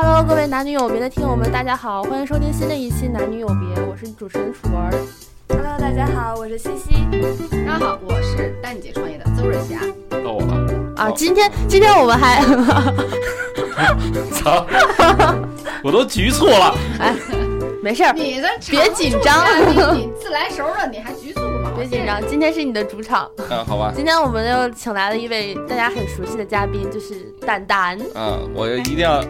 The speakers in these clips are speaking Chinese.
Hello，各位男女有别的听友们，大家好，欢迎收听新的一期《男女有别》，我是主持人楚儿。Hello，大家好，我是西西。大家好，我是丹姐创业的邹瑞霞。到我了啊，哦今天今天我们还 操！我都局促了。哎没事儿，你这别紧张你你自来熟了，你还局促个毛？别紧张，今天是你的主场。嗯，好吧。今天我们又请来了一位大家很熟悉的嘉宾，就是蛋蛋。嗯，我一定要，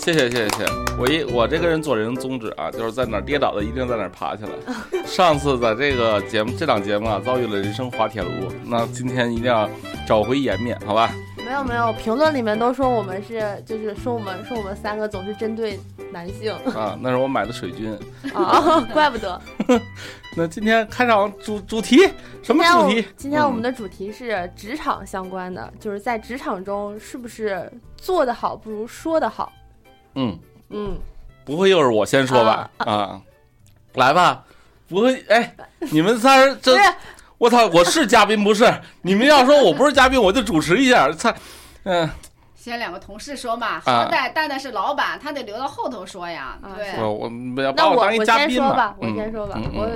谢谢谢谢谢谢。我一我这个人做人宗旨啊，就是在哪儿跌倒的一定在哪儿爬起来。上次在这个节目这档节目啊，遭遇了人生滑铁卢，那今天一定要找回颜面，好吧？没有没有，评论里面都说我们是，就是说我们说我们三个总是针对男性啊，那是我买的水军。啊，怪不得。那今天开场主主题什么主题？今天我们的主题是职场相关的，就是在职场中是不是做得好不如说得好？嗯，嗯，不会又是我先说吧？啊，来吧，不会哎，你们仨人 这我操，我是嘉宾不是？你们要说我不是嘉宾，我就主持一下。操，嗯、先两个同事说嘛，啊好歹蛋蛋是老板，他得留到后头说呀。啊对，我我不要把我当一我嘉宾嘛先说吧，我嗯先说吧嗯我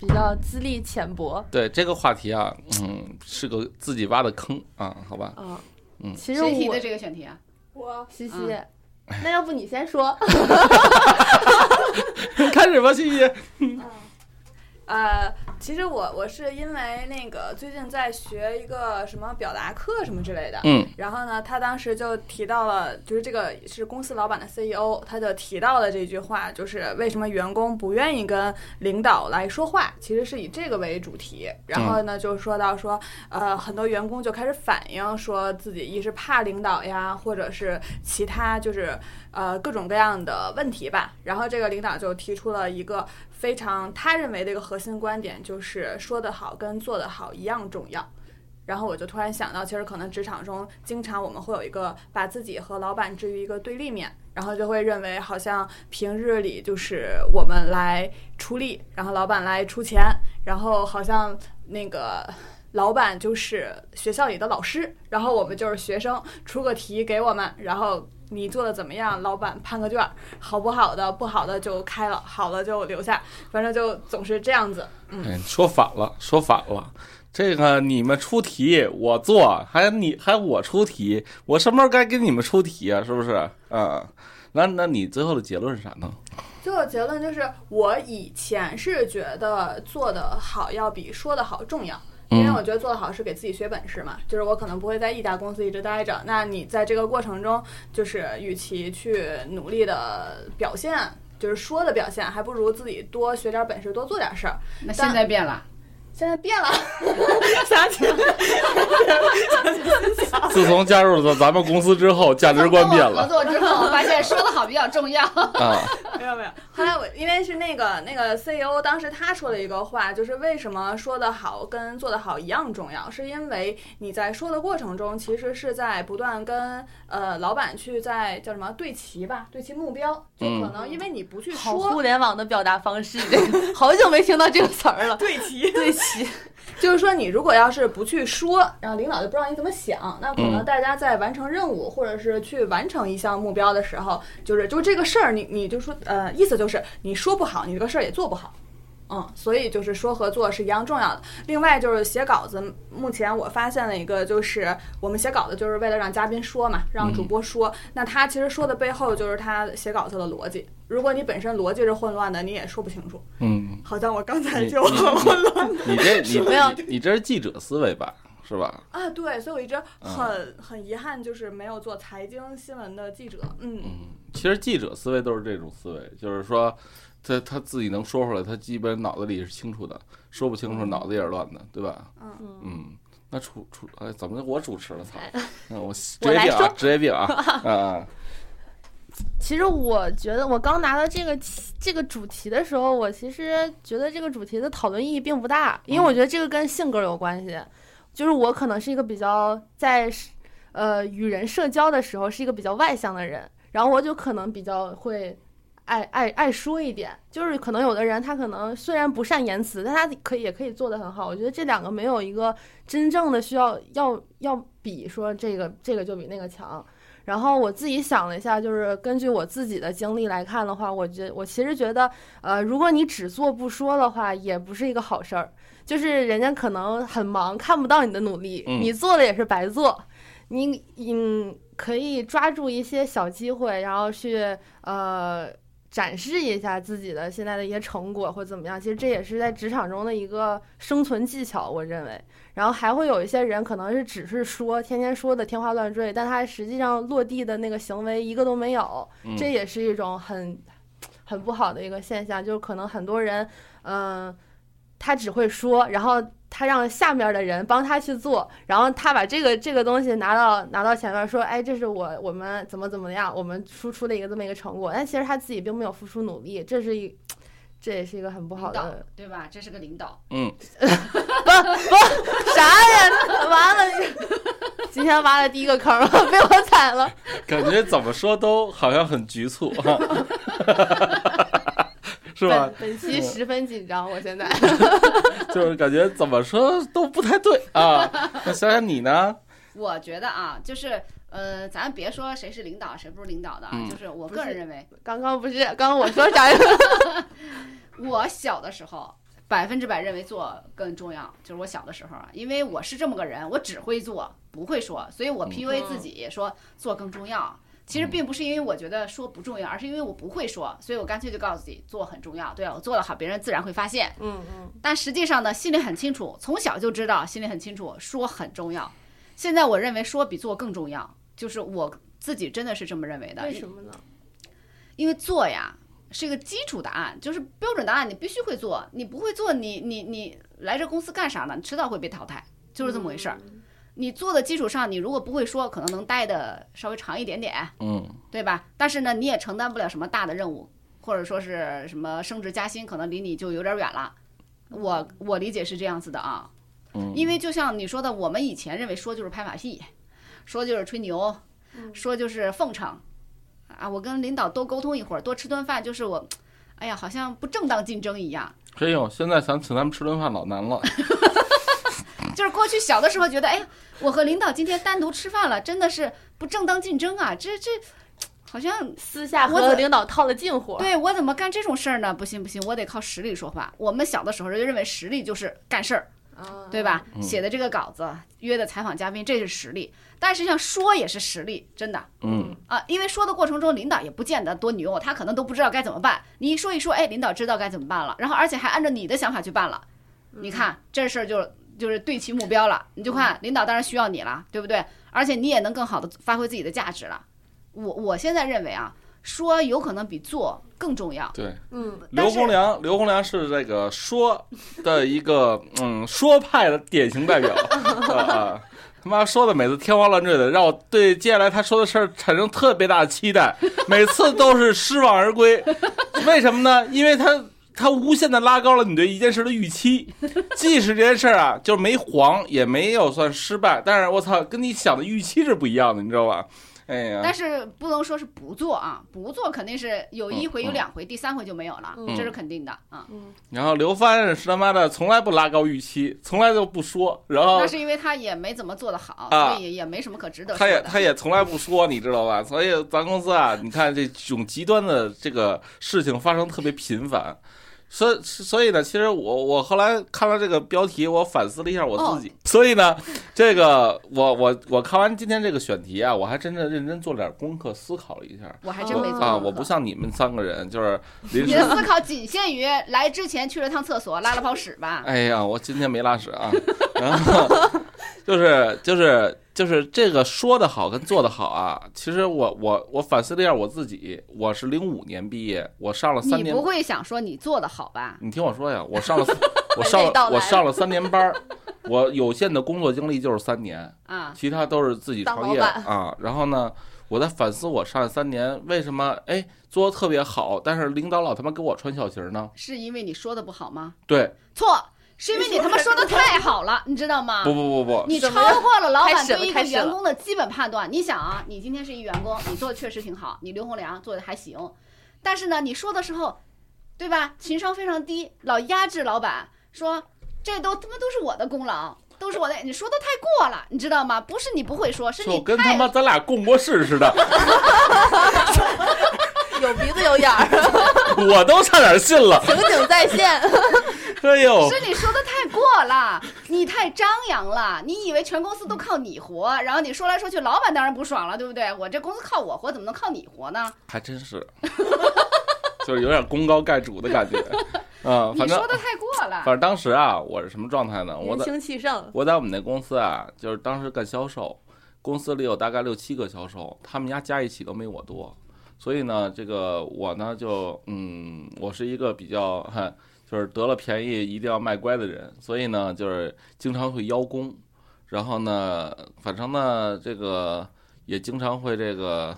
比较资历浅薄对这个话题啊，嗯，是个自己挖的坑啊，好吧？啊。嗯其实我谁提的这个选题啊？我西西嗯，那要不你先说？开始吧，西西。呃，其实我我是因为那个最近在学一个什么表达课什么之类的，嗯然后呢，他当时就提到了，就是这个是公司老板的 CEO，他就提到了这句话，就是为什么员工不愿意跟领导来说话，其实是以这个为主题。然后呢，就说到说，呃，很多员工就开始反映说自己一是怕领导呀，或者是其他就是呃各种各样的问题吧。然后这个领导就提出了一个非常他认为的一个核心观点，就是说得好跟做得好一样重要。然后我就突然想到，其实可能职场中经常我们会有一个把自己和老板置于一个对立面，然后就会认为好像平日里就是我们来出力，然后老板来出钱，然后好像那个。老板就是学校里的老师，然后我们就是学生，出个题给我们，然后你做的怎么样，老板判个卷儿，好不好的，不好的就开了，好的就留下，反正就总是这样子。哎，说反了，说反了。这个你们出题，我做，还你还我出题，我什么时候该给你们出题啊？是不是？嗯，那那你最后的结论是啥呢？最后结论就是，我以前是觉得做的好要比说的好重要。因为我觉得做得好是给自己学本事嘛，就是我可能不会在一家公司一直待着。那你在这个过程中，就是与其去努力的表现，就是说的表现，还不如自己多学点本事，多做点事儿。那现在变了，现在变了，想起来了，自从加入了咱们公司之后，价值观变合了作之后，我发现说的好比较重要。啊。没有没有。后来我因为是那个那个 CEO，当时他说了一个话，就是为什么说的好跟做的好一样重要，是因为你在说的过程中，其实是在不断跟呃老板去在叫什么对齐吧，对齐目标，就可能因为你不去好说。互联网的表达方式，这个 好久没听到这个词儿了。对齐，对齐，就是说，你如果要是不去说，然后领导就不知道你怎么想，那可能嗯大家在完成任务或者是去完成一项目标的时候，就是就这个事儿，你你就说，呃，意思就是你说不好，你这个事儿也做不好。嗯，所以就是说和做是一样重要的。另外就是写稿子，目前我发现了一个，就是我们写稿子就是为了让嘉宾说嘛，让主播说。那他其实说的背后就是他写稿子的逻辑。如果你本身逻辑是混乱的，你也说不清楚。嗯，好像我刚才就很混乱。你这你没有你你这是记者思维吧？是吧？啊，对，所以我一直很、很遗憾，就是没有做财经新闻的记者。嗯，嗯，其实记者思维都是这种思维，就是说，他他自己能说出来，他基本脑子里是清楚的，说不清楚脑子也是乱的，对吧？嗯嗯，那主主哎，怎么我主持了？我 职我来说业病啊，职业病啊，啊，其实我觉得，我刚拿到这个这个主题的时候，我其实觉得这个主题的讨论意义并不大，因为我觉得这个跟性格有关系。就是我可能是一个比较在呃与人社交的时候是一个比较外向的人，然后我就可能比较会爱爱爱说一点。就是可能有的人他可能虽然不善言辞，但他可以也可以做得很好。我觉得这两个没有一个真正的需要要要比说这个这个就比那个强。然后我自己想了一下，就是根据我自己的经历来看的话，我觉我其实觉得，呃，如果你只做不说的话，也不是一个好事儿。就是人家可能很忙，看不到你的努力，嗯你做了也是白做。你嗯，可以抓住一些小机会，然后去呃展示一下自己的现在的一些成果或怎么样。其实这也是在职场中的一个生存技巧，我认为。然后还会有一些人可能是只是说，天天说的天花乱坠，但他实际上落地的那个行为一个都没有，嗯这也是一种很很不好的一个现象。就是可能很多人，嗯、他只会说，然后他让下面的人帮他去做，然后他把这个这个东西拿到拿到前面说，哎，这是我我们怎么怎么样，我们输出的一个这么一个成果，但其实他自己并没有付出努力，这是一。这也是一个很不好的，对吧？这是个领导，嗯，不不啥呀？完了，今天挖了第一个坑了，被我踩了。感觉怎么说都好像很局促，是吧本？本期十分紧张，我现在。就是感觉怎么说都不太对啊。那想想你呢？我觉得啊，就是呃，咱别说谁是领导，谁不是领导的啊，嗯就是我个人认为，刚刚不是，刚刚我说啥呀？我小的时候百分之百认为做更重要，就是我小的时候啊，因为我是这么个人，我只会做不会说，所以我嗯 PUA 自己说做更重要。其实并不是因为我觉得说不重要，而是因为我不会说，所以我干脆就告诉自己做很重要。对啊，我做得好，别人自然会发现。嗯嗯，但实际上呢，心里很清楚，从小就知道，心里很清楚，说很重要。现在我认为说比做更重要，就是我自己真的是这么认为的。为什么呢？因为做呀是一个基础答案，就是标准答案，你必须会做。你不会做，你你你来这公司干啥呢？你迟早会被淘汰，就是这么回事儿。你做的基础上，你如果不会说，可能能待的稍微长一点点，嗯对吧？但是呢，你也承担不了什么大的任务，或者说是什么升职加薪，可能离你就有点远了。我我理解是这样子的啊，嗯，因为就像你说的，我们以前认为说就是拍马屁，说就是吹牛，说就是奉承，啊，我跟领导多沟通一会儿，多吃顿饭，就是我，哎呀，好像不正当竞争一样。哎呦，现在想请他们吃顿饭老难了。就是过去小的时候觉得，哎呀，我和领导今天单独吃饭了，真的是不正当竞争啊，这这好像私下和领导套了近乎。对我怎么干这种事儿呢？不行不行，我得靠实力说话。我们小的时候就认为实力就是干事儿，啊对吧？嗯写的这个稿子，约的采访嘉宾，这是实力。但实际上说也是实力，真的嗯啊，因为说的过程中，领导也不见得多牛，他可能都不知道该怎么办。你一说一说，哎，领导知道该怎么办了，然后而且还按照你的想法去办了。你看这事儿就就是对齐目标了，你就看领导当然需要你了，对不对？而且你也能更好的发挥自己的价值了。我我现在认为啊，说有可能比做更重要。对，嗯，刘洪良，刘洪良是这个说的一个 嗯说派的典型代表 啊啊。他妈说的每次天花乱坠的，让我对接下来他说的事儿产生特别大的期待，每次都是失望而归。为什么呢？因为他他无限的拉高了你对一件事的预期，即使这件事儿啊就是没黄，也没有算失败，但是我操，跟你想的预期是不一样的，你知道吧？哎呀，但是不能说是不做啊，不做肯定是有一回嗯有两回，第三回就没有了，嗯这是肯定的啊。然后刘帆是他妈的从来不拉高预期，从来都不说，然后那是因为他也没怎么做得好，啊所以也没什么可值得说他也。他也从来不说，你知道吧？所以咱公司啊，你看这种极端的这个事情发生特别频繁。所以所以呢，其实我我后来看了这个标题，我反思了一下我自己。所以呢，这个我我我看完今天这个选题啊，我还真的认真做了点功课，思考了一下。我还真没做啊，我不像你们三个人，就是 临时你的思考仅限于来之前去了趟厕所，拉了泡屎吧。哎呀，我今天没拉屎啊，然后就是就是就是这个说的好跟做的好啊，其实我我我反思了一下我自己，我是零五年毕业，我上了三年你不，会想说你做的好吧？你听我说呀，我上了 我上了我上了三年班儿，我有限的工作经历就是三年，啊，其他都是自己创业啊。然后呢，我在反思我上三年为什么哎做的特别好，但是领导老他妈给我穿小鞋呢？是因为你说的不好吗？对，错，是因为你他妈说的太好了，你知道吗？不不不不，你超过了老开始了板对一个开始了员工的基本判断。你想啊，你今天是一员工，你做的确实挺好，你刘洪良做的还行，但是呢，你说的时候，对吧？情商非常低，老压制老板，说这都他妈都是我的功劳。都是我的，你说的太过了，你知道吗？不是你不会说，是你太跟他妈咱俩共过事似的，有鼻子有眼儿，我都差点信了。情景再现。哎呦，是你说的太过了，你太张扬了，你以为全公司都靠你活，然后你说来说去，老板当然不爽了，对不对？我这公司靠我活，怎么能靠你活呢？还真是，就是有点功高盖主的感觉。嗯，你反正说的太过了反。正当时啊，我是什么状态呢？我年在轻气盛，我在我们那公司啊，就是当时干销售，公司里有大概六七个销售，他们家加一起都没我多，所以呢，这个我呢就嗯，我是一个比较哈，就是得了便宜一定要卖乖的人，所以呢，就是经常会邀功，然后呢，反正呢，这个也经常会这个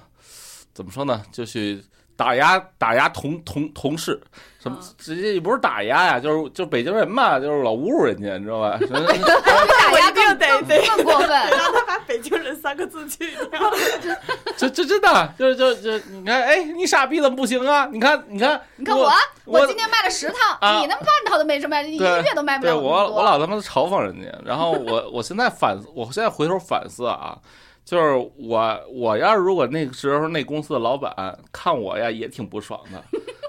怎么说呢，就去。打压打压同同同事，什么嗯直接也不是打压呀，就是就北京人嘛，就是老侮辱人家，你知道吧？打压更更得得更过分。让他把“北京人”三个字去掉。这这真的就是就就你看，哎，你傻逼怎么不行啊？你看你看，你看我，我今天卖了十套，啊你那半套都没什么，你一个月都卖不对了。我我老他妈嘲讽人家，然后我我现在反，我现在回头反思啊，就是我我要是如果那个时候那公司的老板看我呀，也挺不爽的，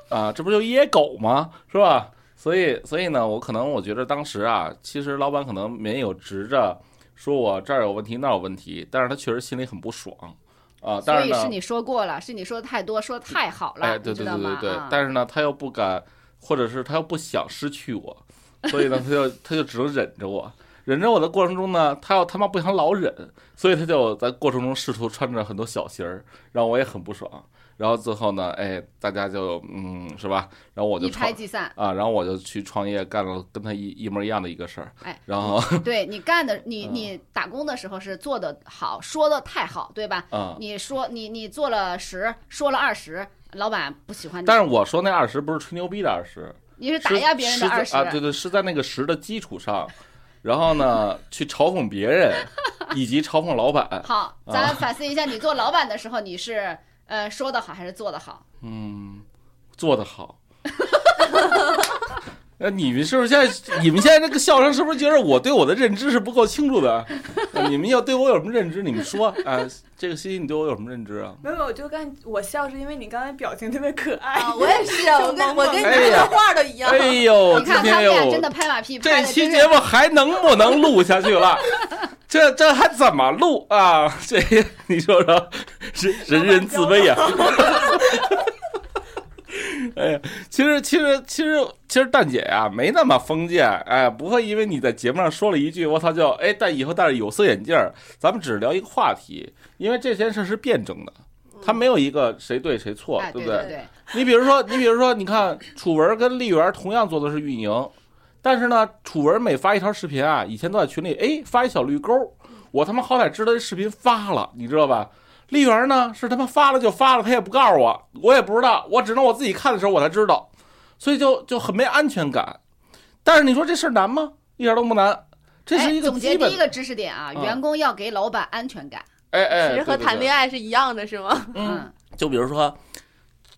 啊，这不就野狗吗？是吧？所以所以呢，我可能我觉得当时啊，其实老板可能没有直着说我这儿有问题那儿有问题，但是他确实心里很不爽啊。但是呢，所以是你说过了，是你说的太多，说的太好了，哎，对对？对对对，啊但是呢，他又不敢，或者是他又不想失去我，所以呢，他就他就只能忍着我。忍着我的过程中呢，他要他妈不想老忍，所以他就在过程中试图穿着很多小鞋儿，让我也很不爽。然后最后呢，哎，大家就嗯，是吧？然后我就一拍即散。啊，然后我就去创业，干了跟他一一模一样的一个事儿。哎，然后对你干的，你嗯你打工的时候是做的好，说的太好，对吧？啊，你说你你做了十，说了二十，老板不喜欢你，但是我说那二十不是吹牛逼的二十，你是打压别人的二十啊，对对，是在那个十的基础上，然后呢，去嘲讽别人，以及嘲讽老板。好，啊咱反思一下，你做老板的时候，你是呃说的好还是做的好？嗯，做的好。那你们是不是现在？你们现在这个笑声是不是觉得我对我的认知是不够清楚的？呃你们要对我有什么认知？你们说啊，这个西西，你对我有什么认知啊？没有，我就刚我笑是因为你刚才表情特别可爱。啊，我也是，我跟我跟你说画的一样。哎呦，你看今天又他们俩真的拍马屁，拍这期节目还能不能录下去了？这这还怎么录啊？这你说说，人人人自危呀、哎呀，其实其实其实其实蛋姐呀、没那么封建，哎，不会因为你在节目上说了一句我操就哎戴以后戴着有色眼镜儿，咱们只聊一个话题，因为这件事是辩证的，它没有一个谁对谁错，哎，对不对对对，你比如说，你比如说，你看楚文跟丽媛同样做的是运营，但是呢，楚文每发一条视频啊，以前都在群里，哎，发一小绿勾，我他妈好歹知道这视频发了，你知道吧？丽媛呢是他妈发了就发了，他也不告诉我，我也不知道，我只能我自己看的时候我才知道，所以就就很没安全感。但是你说这事儿难吗？一点都不难，这是一哎个总结第一，个知识点啊，嗯员工要给老板安全感。哎哎，其实和谈恋爱，爱是一样的，是吗？嗯，就比如说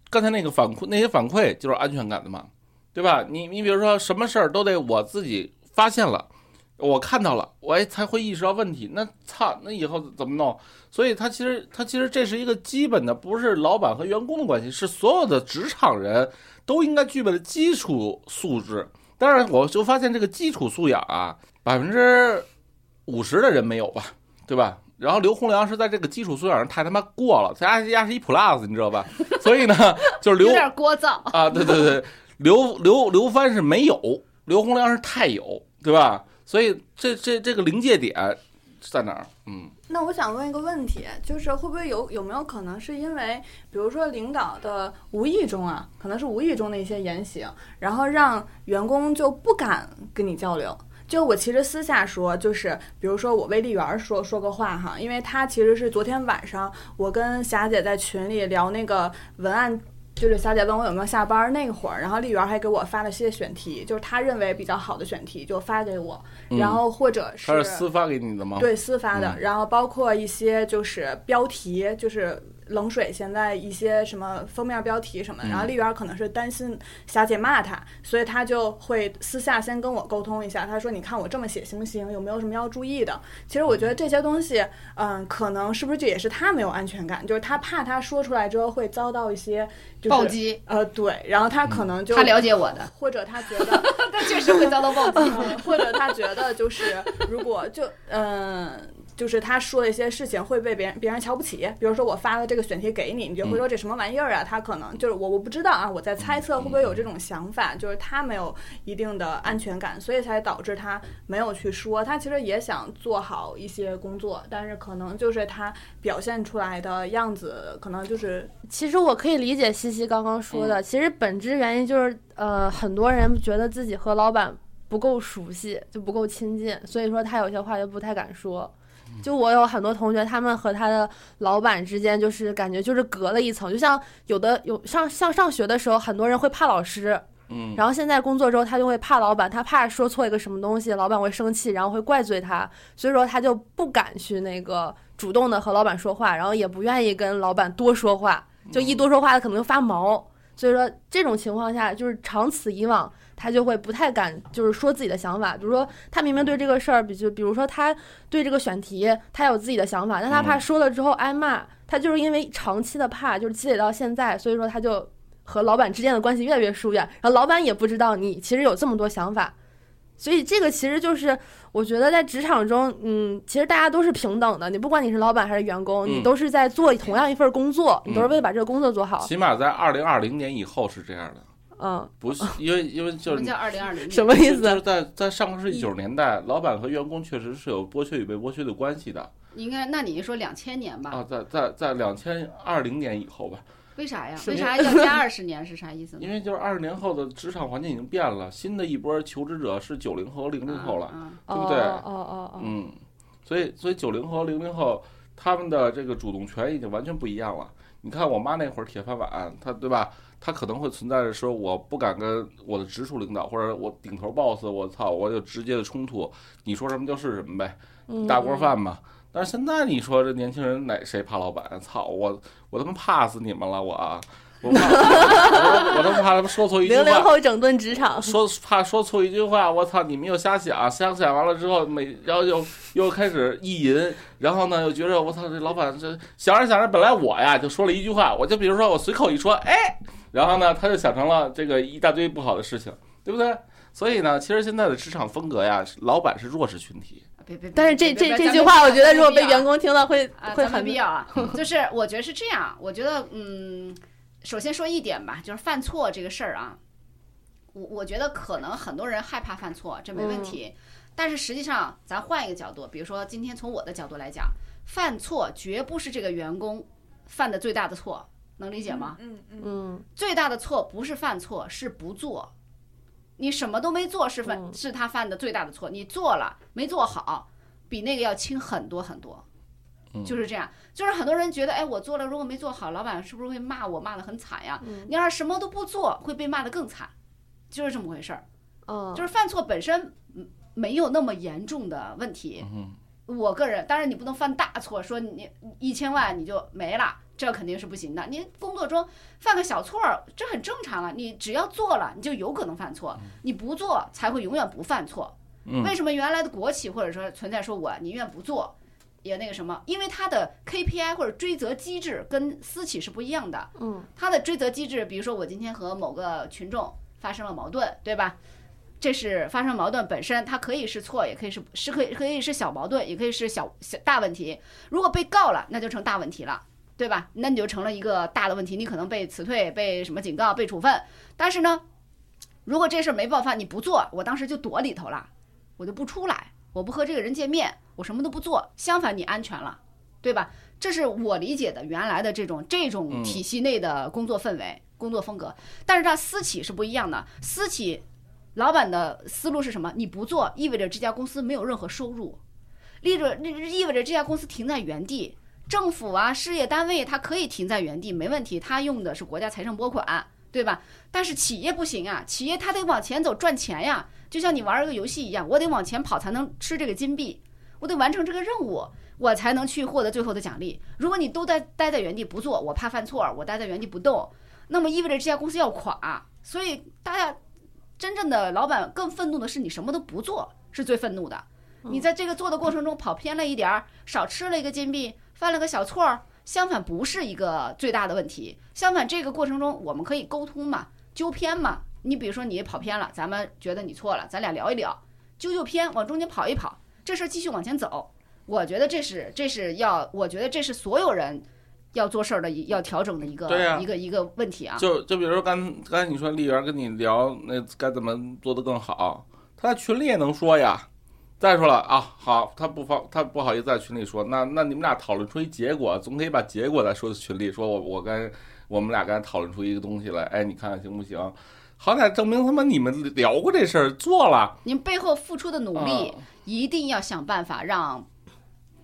刚才那个反馈，那些反馈就是安全感的嘛，对吧？你你比如说什么事儿都得我自己发现了，我看到了，我哎才会意识到问题。那操，那以后怎么弄？所以他其实他其实这是一个基本的，不是老板和员工的关系，是所有的职场人都应该具备的基础素质。当然，我就发现这个基础素养啊，百分之五十的人没有吧，对吧？然后刘洪良是在这个基础素养上太他妈过了，他家家是一 plus，你知道吧？所以呢，就是刘有点聒噪。啊，对对对，刘刘刘帆是没有，刘洪良是太有，对吧？所以这这这个临界点在哪儿？嗯，那我想问一个问题，就是会不会有有没有可能是因为，比如说领导的无意中啊，可能是无意中的一些言行，然后让员工就不敢跟你交流。就我其实私下说，就是比如说我为丽媛说说个话哈，因为她其实是昨天晚上我跟霞姐在群里聊那个文案。就是小姐问我有没有下班那会儿，然后丽媛还给我发了些选题，就是她认为比较好的选题就发给我，嗯然后或者是他是私发给你的吗？，对私发的，嗯然后包括一些就是标题，就是冷水现在一些什么封面标题什么然后丽媛可能是担心霞姐骂她，所以她就会私下先跟我沟通一下，她说你看我这么写行不行？有没有什么要注意的？其实我觉得这些东西，嗯，可能是不是这也是她没有安全感，就是她怕她说出来之后会遭到一些就是暴击，呃，对，然后她可能就她了解我的，或者她觉得。她确实会遭到暴击。嗯，或者她觉得就是如果就嗯。就是他说的一些事情会被别人别人瞧不起，比如说我发了这个选题给你，你就会说这什么玩意儿啊？他可能就是我我不知道啊，我在猜测会不会有这种想法，就是他没有一定的安全感，所以才导致他没有去说。他其实也想做好一些工作，但是可能就是他表现出来的样子，可能就是其实我可以理解西西刚刚说的，其实本质原因就是，呃，很多人觉得自己和老板不够熟悉，就不够亲近，所以说他有些话就不太敢说。就我有很多同学，他们和他的老板之间就是感觉就是隔了一层，就像有的有上像上学的时候，很多人会怕老师，嗯，然后现在工作之后，他就会怕老板，他怕说错一个什么东西，老板会生气，然后会怪罪他，所以说他就不敢去那个主动的和老板说话，然后也不愿意跟老板多说话，就一多说话，他可能就发毛。所以说这种情况下，就是长此以往，他就会不太敢就是说自己的想法。比如说他明明对这个事儿，比就比如说他对这个选题，他有自己的想法，但他怕嗯说了之后挨骂，他就是因为长期的怕，就是积累到现在，所以说他就和老板之间的关系越来越疏远，然后老板也不知道你其实有这么多想法，所以这个其实就是我觉得在职场中，嗯，其实大家都是平等的，你不管你是老板还是员工，你嗯都是在做同样一份工作，你都是嗯为了把这个工作做好，起码在二零二零年以后是这样的，嗯，不是因为因为就是么叫二零二零？什么意思就是思？在在上个世纪九十年代，老板和员工确实是有剥削与被剥削的关系的应该，那你说两千年吧？啊，在在在两千二零年以后吧，为啥呀？为啥要加二十年？是啥意思呢？因为就是二十年后的职场环境已经变了，新的一波求职者是九零后、零零后了，嗯对不对哦哦哦哦，嗯，所以所以九零后、零零后他们的这个主动权已经完全不一样了。你看我妈那会儿铁饭碗，她对吧？她可能会存在着说我不敢跟我的直属领导或者我顶头 boss，我操，我有直接的冲突，你说什么就是什么呗，嗯大锅饭嘛。但是现在你说这年轻人哪谁怕老板？操我我他妈怕死你们了我啊！我怕我我他妈怕他们说错一句话零零，后整顿职场，说怕说错一句话，我操！你们又瞎想，瞎想完了之后，每然后又又开始意淫，然后呢又觉得我操，这老板这想着想着，本来我呀就说了一句话，我就比如说我随口一说，哎，然后呢他就想成了这个一大堆不好的事情，对不对？所以呢，其实现在的职场风格呀，老板是弱势群体，别别，但是这这这句话，我觉得如果被员工工听到会啊，会很必要啊。就是我觉得是这样，我觉得嗯，首先说一点吧，就是犯错这个事儿啊，我我觉得可能很多人害怕犯错，这没问题。但是实际上，咱换一个角度，比如说今天从我的角度来讲，犯错绝不是这个员工犯的最大的错，能理解吗？嗯嗯嗯最大的错不是犯错，是不做。你什么都没做是犯、嗯是他犯的最大的错，你做了没做好，比那个要轻很多很多。嗯就是这样，就是很多人觉得，哎，我做了，如果没做好，老板是不是会骂我，骂得很惨呀？嗯你要是什么都不做，会被骂得更惨，就是这么回事儿。嗯，就是犯错本身嗯没有那么严重的问题。嗯我个人，当然你不能犯大错，说你一千万你就没了，这肯定是不行的。你工作中犯个小错儿，这很正常啊。你只要做了，你就有可能犯错；你不做，才会永远不犯错。嗯为什么原来的国企或者说存在说我宁愿不做，也那个什么？因为它的 KPI 或者追责机制跟私企是不一样的。嗯它的追责机制，比如说我今天和某个群众发生了矛盾，对吧？这是发生矛盾本身，它可以是错，也可以是是可以可以是小矛盾，也可以是小小大问题。如果被告了，那就成大问题了，对吧？那你就成了一个大的问题，你可能被辞退、被什么警告、被处分。但是呢，如果这事儿没爆发，你不做，我当时就躲里头了，我就不出来，我不和这个人见面，我什么都不做。相反，你安全了，对吧？这是我理解的原来的这种这种嗯体系内的工作氛围、工作风格。但是它私企是不一样的，私企老板的思路是什么？你不做，意味着这家公司没有任何收入，意着意味着这家公司停在原地。政府啊，事业单位它可以停在原地，没问题，它用的是国家财政拨款，对吧？但是企业不行啊，企业它得往前走赚钱呀，就像你玩一个游戏一样，我得往前跑才能吃这个金币。我得完成这个任务，我才能去获得最后的奖励。如果你都待待在原地不做，我怕犯错，我待在原地不动，那么意味着这家公司要垮。所以大家真正的老板更愤怒的是你什么都不做，是最愤怒的。你在这个做的过程中跑偏了一点儿，少吃了一个金币，犯了个小错儿，相反不是一个最大的问题。相反这个过程中我们可以沟通嘛，纠偏嘛。你比如说你跑偏了，咱们觉得你错了，咱俩聊一聊，纠纠偏，往中间跑一跑，这事儿继续往前走。我觉得这是这是要，我觉得这是所有人要做事儿的一要调整的一个、一个一个问题啊。就就比如说刚刚才你说丽媛跟你聊那该怎么做得更好，她在群里也能说呀。再说了啊，好，他不方他不好意思在群里说，那那你们俩讨论出一结果，总可以把结果再说在群里，说我我跟我们俩刚才讨论出一个东西来，哎，你看看行不行？好歹证明他妈你们聊过这事儿，做了，你们背后付出的努力，啊一定要想办法让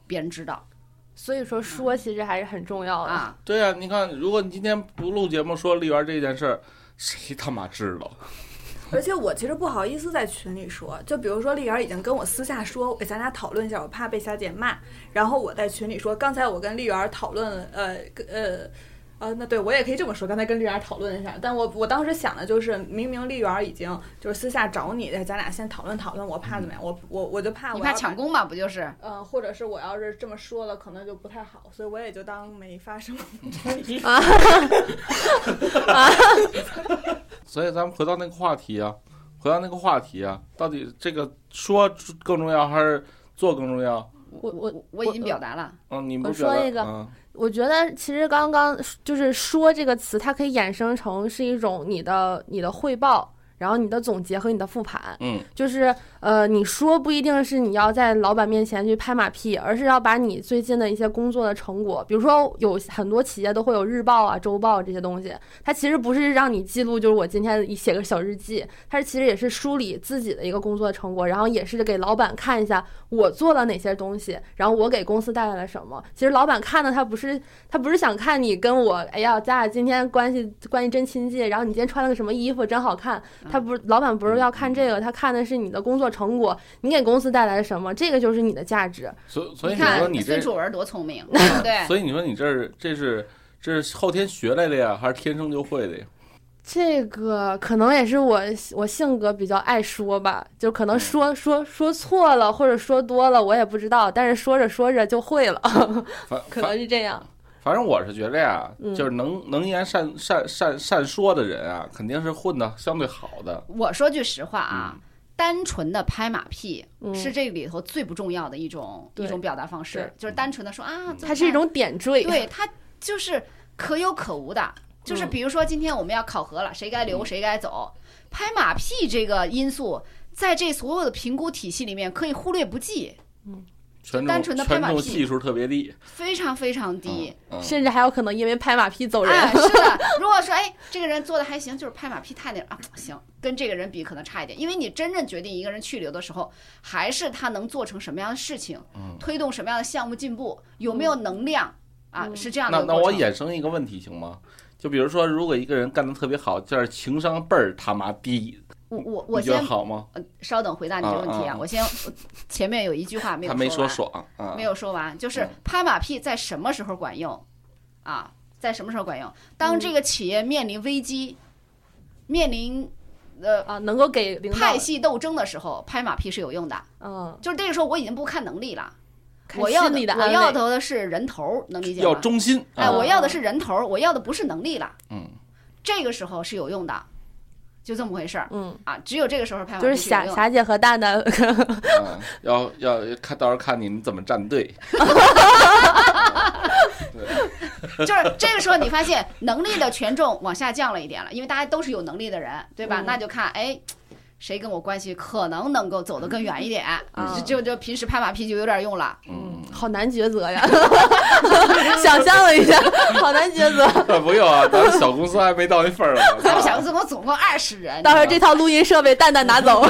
别人知道所以说说其实还是很重要的。啊。对呀、你看，如果你今天不录节目说丽媛这件事儿，谁他妈知道？而且我其实不好意思在群里说，就比如说丽媛已经跟我私下说，给，咱俩讨论一下，我怕被霞姐骂。然后我在群里说，刚才我跟丽媛讨论，呃呃呃，那对我也可以这么说，刚才跟丽媛讨论一下。但我我当时想的就是，明明丽媛已经就是私下找你，咱俩先讨论讨论，我怕怎么样？我我我就怕你怕抢功嘛？不就是？呃，或者是我要是这么说了，可能就不太好，所以我也就当没发生。啊 所以咱们回到那个话题啊，回到那个话题啊，到底这个说更重要还是做更重要？我我我已经表达了，嗯，你不我觉得说一个嗯我觉得其实刚刚就是“说”这个词，它可以衍生成是一种你的你的汇报，然后你的总结和你的复盘。嗯就是呃，你说不一定是你要在老板面前去拍马屁，而是要把你最近的一些工作的成果，比如说有很多企业都会有日报啊、周报这些东西，它其实不是让你记录，就是我今天写个小日记，它其实也是梳理自己的一个工作成果，然后也是给老板看一下我做了哪些东西，然后我给公司带来了什么。其实老板看的他不是他不是想看你跟我，哎呀，咱俩今天关系关系真亲近，然后你今天穿了个什么衣服真好看，他不是老板不是要看这个，他看的是你的工作成果，你给公司带来什么，这个就是你的价值。所以所以你你说看你这孙，主文多聪明，对？所以你说你这是这是这是后天学来的呀，还是天生就会的呀？这个可能也是我我性格比较爱说吧，就可能嗯说说说错了或者说多了，我也不知道，但是说着说着就会了，反可能是这样。反正我是觉得呀，嗯就是能能言善善善善说的人啊，肯定是混的相对好的。我说句实话啊，单纯的拍马屁嗯。是这里头最不重要的一种一种表达方式，就是单纯的说啊，它是一种点缀。对，它就是可有可无的。就是嗯。比如说今天我们要考核了，谁该留谁该走，拍马屁这个因素，在这所有的评估体系里面可以忽略不计，权单重权纯的拍马屁重系数特别低，非常非常低。嗯，甚至还有可能因为拍马屁走人。哎，是的。如果说哎，这个人做的还行，就是拍马屁太那啊，行，跟这个人比可能差一点。因为你真正决定一个人去留的时候，还是他能做成什么样的事情，嗯推动什么样的项目进步，有没有能量啊，嗯是这样的那那我。衍生一个问题行吗？就比如说，如果一个人干得特别好，就是情商倍儿他妈低，我我我你觉得先好吗？呃稍等回答你这个问题啊我先前面有一句话没有他没说说爽没有说完，就是嗯拍马屁在什么时候管用啊？在什么时候管用？当这个企业面临危机，面临呃啊，能够给派系斗争的时候，拍马屁是有用的。嗯，就是这个时候我已经不看能力了，我要的我要的是人头，能理解吗要吗？忠心。哎，啊我要的是人头，我要的不是能力了。嗯，这个时候是有用的，就这么回事儿嗯，啊。只有这个时候拍完就是。霞霞姐和蛋蛋，嗯，要要看到时候看你们怎么站队。就是这个时候，你发现能力的权重往下降了一点了，因为大家都是有能力的人，对吧？嗯那就看哎。谁跟我关系可能能够走得更远一点，嗯就就就平时拍马屁就有点用了。嗯，好难抉择呀！想象了一下，好难抉择。不用啊，咱们小公司还没到那份儿呢。咱们小公司我总共二十人，到时候这套录音设备蛋蛋拿走。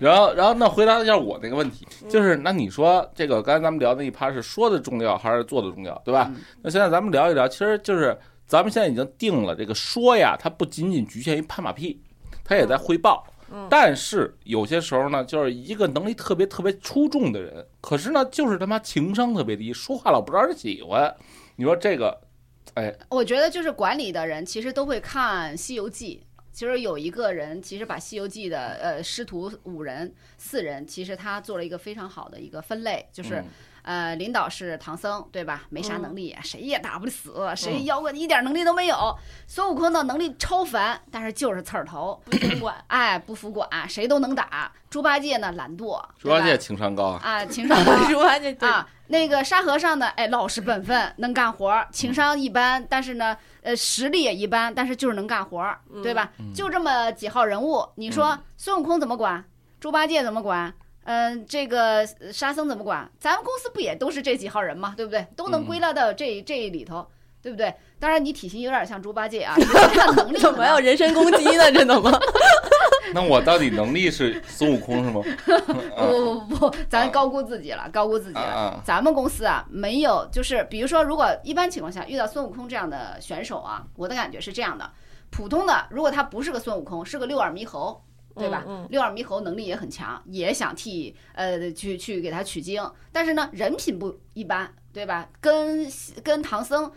然后，然后那回答一下我那个问题，嗯就是那你说这个刚才咱们聊那一趴是说的重要还是做的重要，对吧？嗯那现在咱们聊一聊，其实就是咱们现在已经定了这个说呀，它不仅仅局限于拍马屁，它也在汇报。嗯但是有些时候呢，就是一个能力特别特别出众的人，可是呢，就是他妈情商特别低，说话老不招人喜欢。你说这个，哎，我觉得就是管理的人其实都会看《西游记》。其实有一个人，其实把《西游记》的呃师徒五人、四人，其实他做了一个非常好的一个分类，就是、嗯呃，领导是唐僧，对吧？没啥能力，谁也打不死，谁嗯妖怪一点能力都没有。孙悟空的，能力超凡，但是就是刺儿头，不服管，哎，不服管，谁都能打。猪八戒呢，懒惰，猪八戒情商高啊，啊，情商高 猪八戒对啊，那个沙和尚呢，哎，老实本分，能干活儿，情商一般，但是呢，呃，实力也一般，但是就是能干活儿，对吧？嗯就这么几号人物，你说孙悟空怎么管？猪八戒怎么管？嗯、这个呃沙僧怎么管？咱们公司不也都是这几号人吗？对不对？都能嗯归纳到这这里头，对不对？当然，你体型有点像猪八戒啊，实际上能力怎么要人身攻击呢？这怎么？那我到底能力是孙悟空是吗？啊不不不，咱高估自己了，高估自己了。咱们公司啊，没有，就是比如说，如果一般情况下遇到孙悟空这样的选手啊，我的感觉是这样的：普通的，如果他不是个孙悟空，是个六耳猕猴，对吧？嗯嗯六耳猕猴能力也很强，也想替呃去去给他取经，但是呢，人品不一般，对吧？跟跟唐僧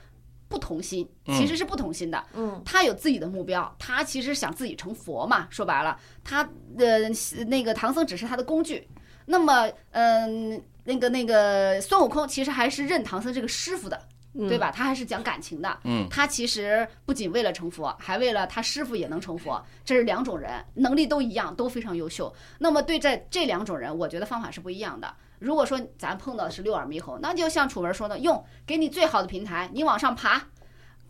不同心，其实是不同心的。嗯他有自己的目标，他其实想自己成佛嘛。说白了，他的那个唐僧只是他的工具。那么，嗯、那个那个孙悟空其实还是认唐僧这个师傅的，嗯，对吧？他还是讲感情的。嗯，他其实不仅为了成佛，还为了他师傅也能成佛，这是两种人，能力都一样，都非常优秀。那么对这这两种人，我觉得方法是不一样的。如果说咱碰到的是六耳猕猴，那就像楚文说的，用给你最好的平台，你往上爬，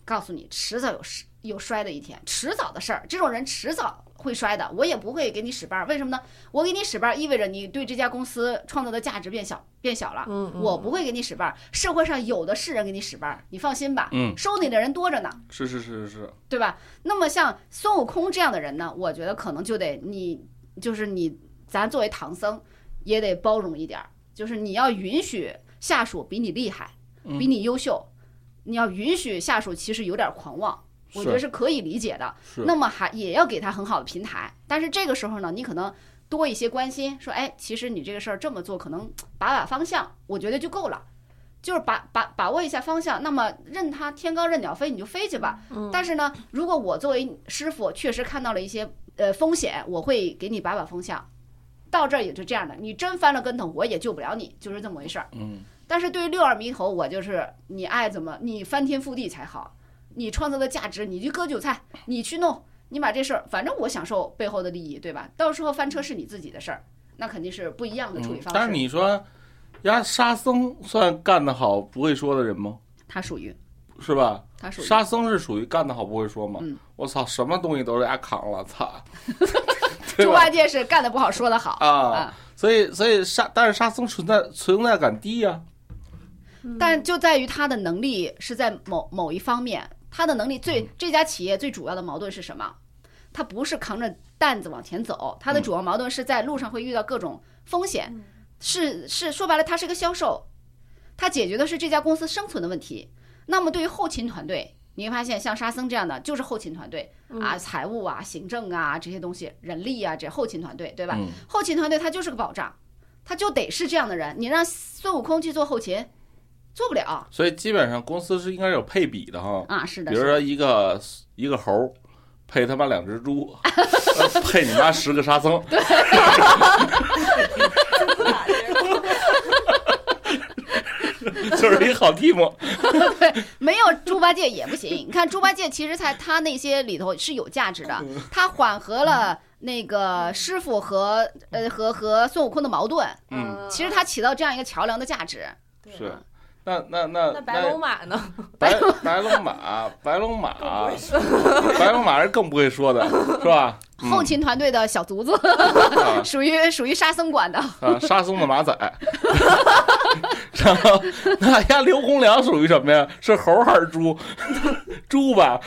告诉你迟早有失有摔的一天，迟早的事儿。这种人迟早会摔的，我也不会给你使绊儿。为什么呢？我给你使绊儿，意味着你对这家公司创造的价值变小变小了。嗯，嗯我不会给你使绊儿，社会上有的是人给你使绊儿，你放心吧。嗯，收你的人多着呢。是是是是是，对吧？那么像孙悟空这样的人呢，我觉得可能就得你就是你，咱作为唐僧也得包容一点儿，就是你要允许下属比你厉害，嗯比你优秀，你要允许下属其实有点狂妄，我觉得是可以理解的。是那么还也要给他很好的平台，但是这个时候呢，你可能多一些关心，说，哎，其实你这个事儿这么做，可能把把方向，我觉得就够了。就是把把把握一下方向，那么任他天高任鸟飞，你就飞去吧。嗯但是呢，如果我作为师傅确实看到了一些呃风险，我会给你把把风向。到这儿也就这样的，你真翻了跟头，我也救不了你，就是这么回事儿。嗯但是对于六耳猕猴，我就是你爱怎么，你翻天覆地才好，你创造的价值，你去割韭菜，你去弄，你把这事儿，反正我享受背后的利益，对吧？到时候翻车是你自己的事儿，那肯定是不一样的处理嗯方式。但是你说，呀，沙僧算干得好不会说的人吗？他属于是吧？他属于沙僧是属于干得好不会说吗？嗯我操，什么东西都是人家扛了，操！猪八？戒是干得不好，说得好啊，所以所以沙，但是沙僧存在存在感低呀、但就在于他的能力是在某某一方面，他的能力嗯最这家企业最主要的矛盾是什么？他不是扛着担子往前走，他的嗯主要矛盾是在路上会遇到各种风险，是是说白了，他是个销售，他解决的是这家公司生存的问题。那么对于后勤团队，你会发现像沙僧这样的就是后勤团队啊，财务啊、行政啊这些东西，人力啊这后勤团队，对吧？嗯，后勤团队他就是个保障，他就得是这样的人。你让孙悟空去做后勤，做不了所以基本上公司是应该有配比的哈。啊。是的，比如说一个一个猴配他妈两只猪，呃配你妈十个沙僧，对 就是一好 team。没有猪八戒也不行。你看猪八戒其实在他那些里头是有价值的，嗯他缓和了那个师傅和呃和和孙悟空的矛盾，嗯，其实他起到这样一个桥梁的价值。是。那那那那白龙马呢？白白龙马，白龙马，白龙马是更不会说的，是吧？嗯后勤团队的小卒子，啊 属于属于沙僧管的。啊，沙僧的马仔，然后那家，刘洪良属于什么呀？是猴还是猪？猪吧？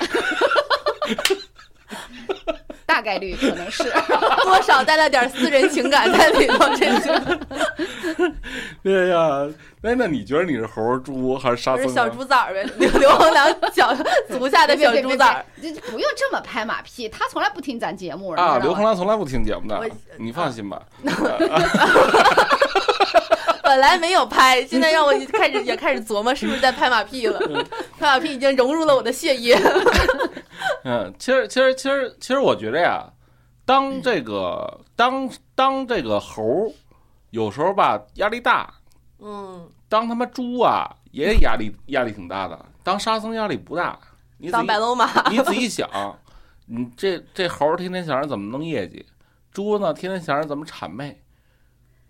大概率可能是，多少带了点私人情感在里头，这是。对呀，那那你觉得你是猴儿、猪还是沙僧啊？我是小猪崽儿呗，刘刘洪良脚足下的小猪崽儿。别，这不用这么拍马屁，他从来不听咱节目，啊，刘？洪良从来不听节目的，你放心吧。本来没有拍，现在让我开始也开始琢磨是不是在拍马屁了。拍马屁已经融入了我的血液。嗯，其实其实其实其实我觉得呀，当这个当当这个猴儿有时候吧压力大，嗯，当他妈猪啊也压力压力挺大的，当沙僧压力不大。你当白龙马。你仔细想，你这这猴儿天天想着怎么弄业绩，猪呢天天想着怎么谄媚，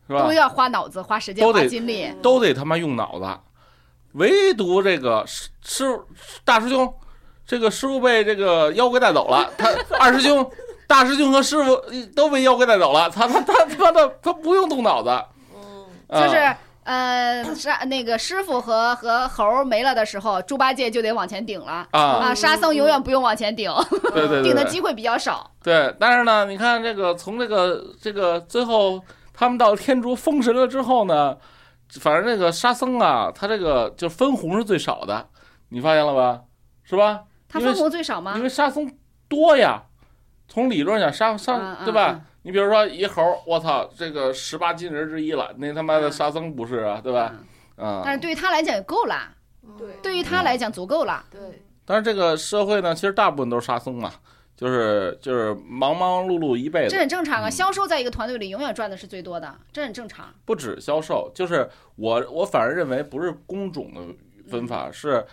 是吧都？要花脑子、花时间、都得花精力。都得他妈用脑子，唯独这个师师大师兄，这个师傅被这个妖怪带走了，他二师兄、大师兄和师傅都被妖怪带走了，他他他他妈的他不用动脑子，嗯，啊就是呃，沙那个师傅和和猴没了的时候，猪八戒就得往前顶了啊，啊，沙僧永远不用往前顶，对对对对顶的机会比较少。对，但是呢，你看这个从这个这个最后他们到天竺封神了之后呢，反正这个沙僧啊，他这个就分红是最少的，你发现了吧？是吧？他分红最少吗因？为沙僧多呀，从理论上沙嗯沙嗯对吧嗯？你比如说一猴儿，我操，这个十八金人之一了，那他妈的嗯沙僧不是啊，对吧？嗯啊，但是对于他来讲也够了，对对于他来讲足够了。对，但是这个社会呢，其实大部分都是沙僧嘛，就是就是忙忙碌碌一辈子这，很正常啊，嗯销售在一个团队里永远赚的是最多的，这很正常。不止销售，就是我我反而认为不是工种的分法，是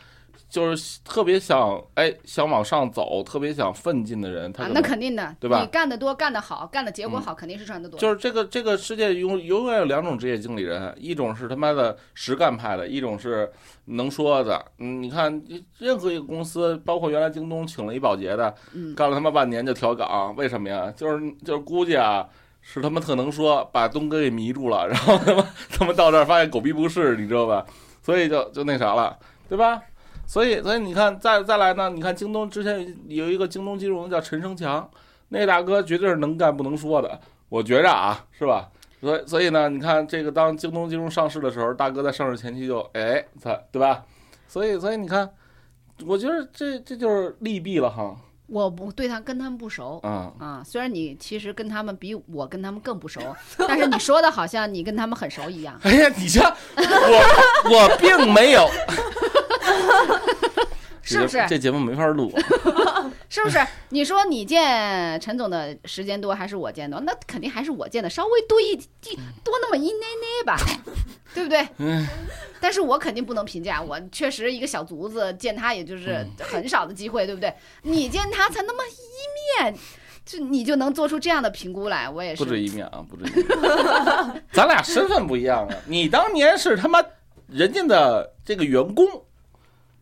就是特别想哎想往上走，特别想奋进的人，他啊，那肯定的，对吧你干得多，干得好，干的结果好，肯定是赚得多。就是这个这个世界永永远有两种职业经理人，一种是他妈的实干派的，一种是能说的。嗯，你看任何一个公司，包括原来京东请了一保洁的，嗯干了他妈半年就调岗，为什么呀？就是就是估计啊。是他妈特能说，把东哥给迷住了，然后他妈他妈到这儿发现狗逼不是，你知道吧？所以就就那啥了，对吧？所以所以你看，再再来呢，你看京东之前有一个京东金融叫陈生强，那大哥绝对是能干不能说的，我觉着啊，是吧？所以所以呢，你看这个当京东金融上市的时候，大哥在上市前期就哎，他对吧？所以所以你看，我觉得这这就是利弊了哈，我不对他跟他们不熟啊、啊，虽然你其实跟他们比我跟他们更不熟，但是你说的好像你跟他们很熟一样。哎呀，你这我我并没有，是不是这节目没法录，是不是？你说你见陈总的时间多还是我见多？那肯定还是我见的稍微多一一多那么一捏捏吧，对不对？嗯但是我肯定不能评价，我确实一个小卒子见他也就是很少的机会，对不对？你见他才那么一面，就你就能做出这样的评估来，我也是不止。一面啊，不止一面，咱俩身份不一样啊，你当年是他妈人家的这个员工，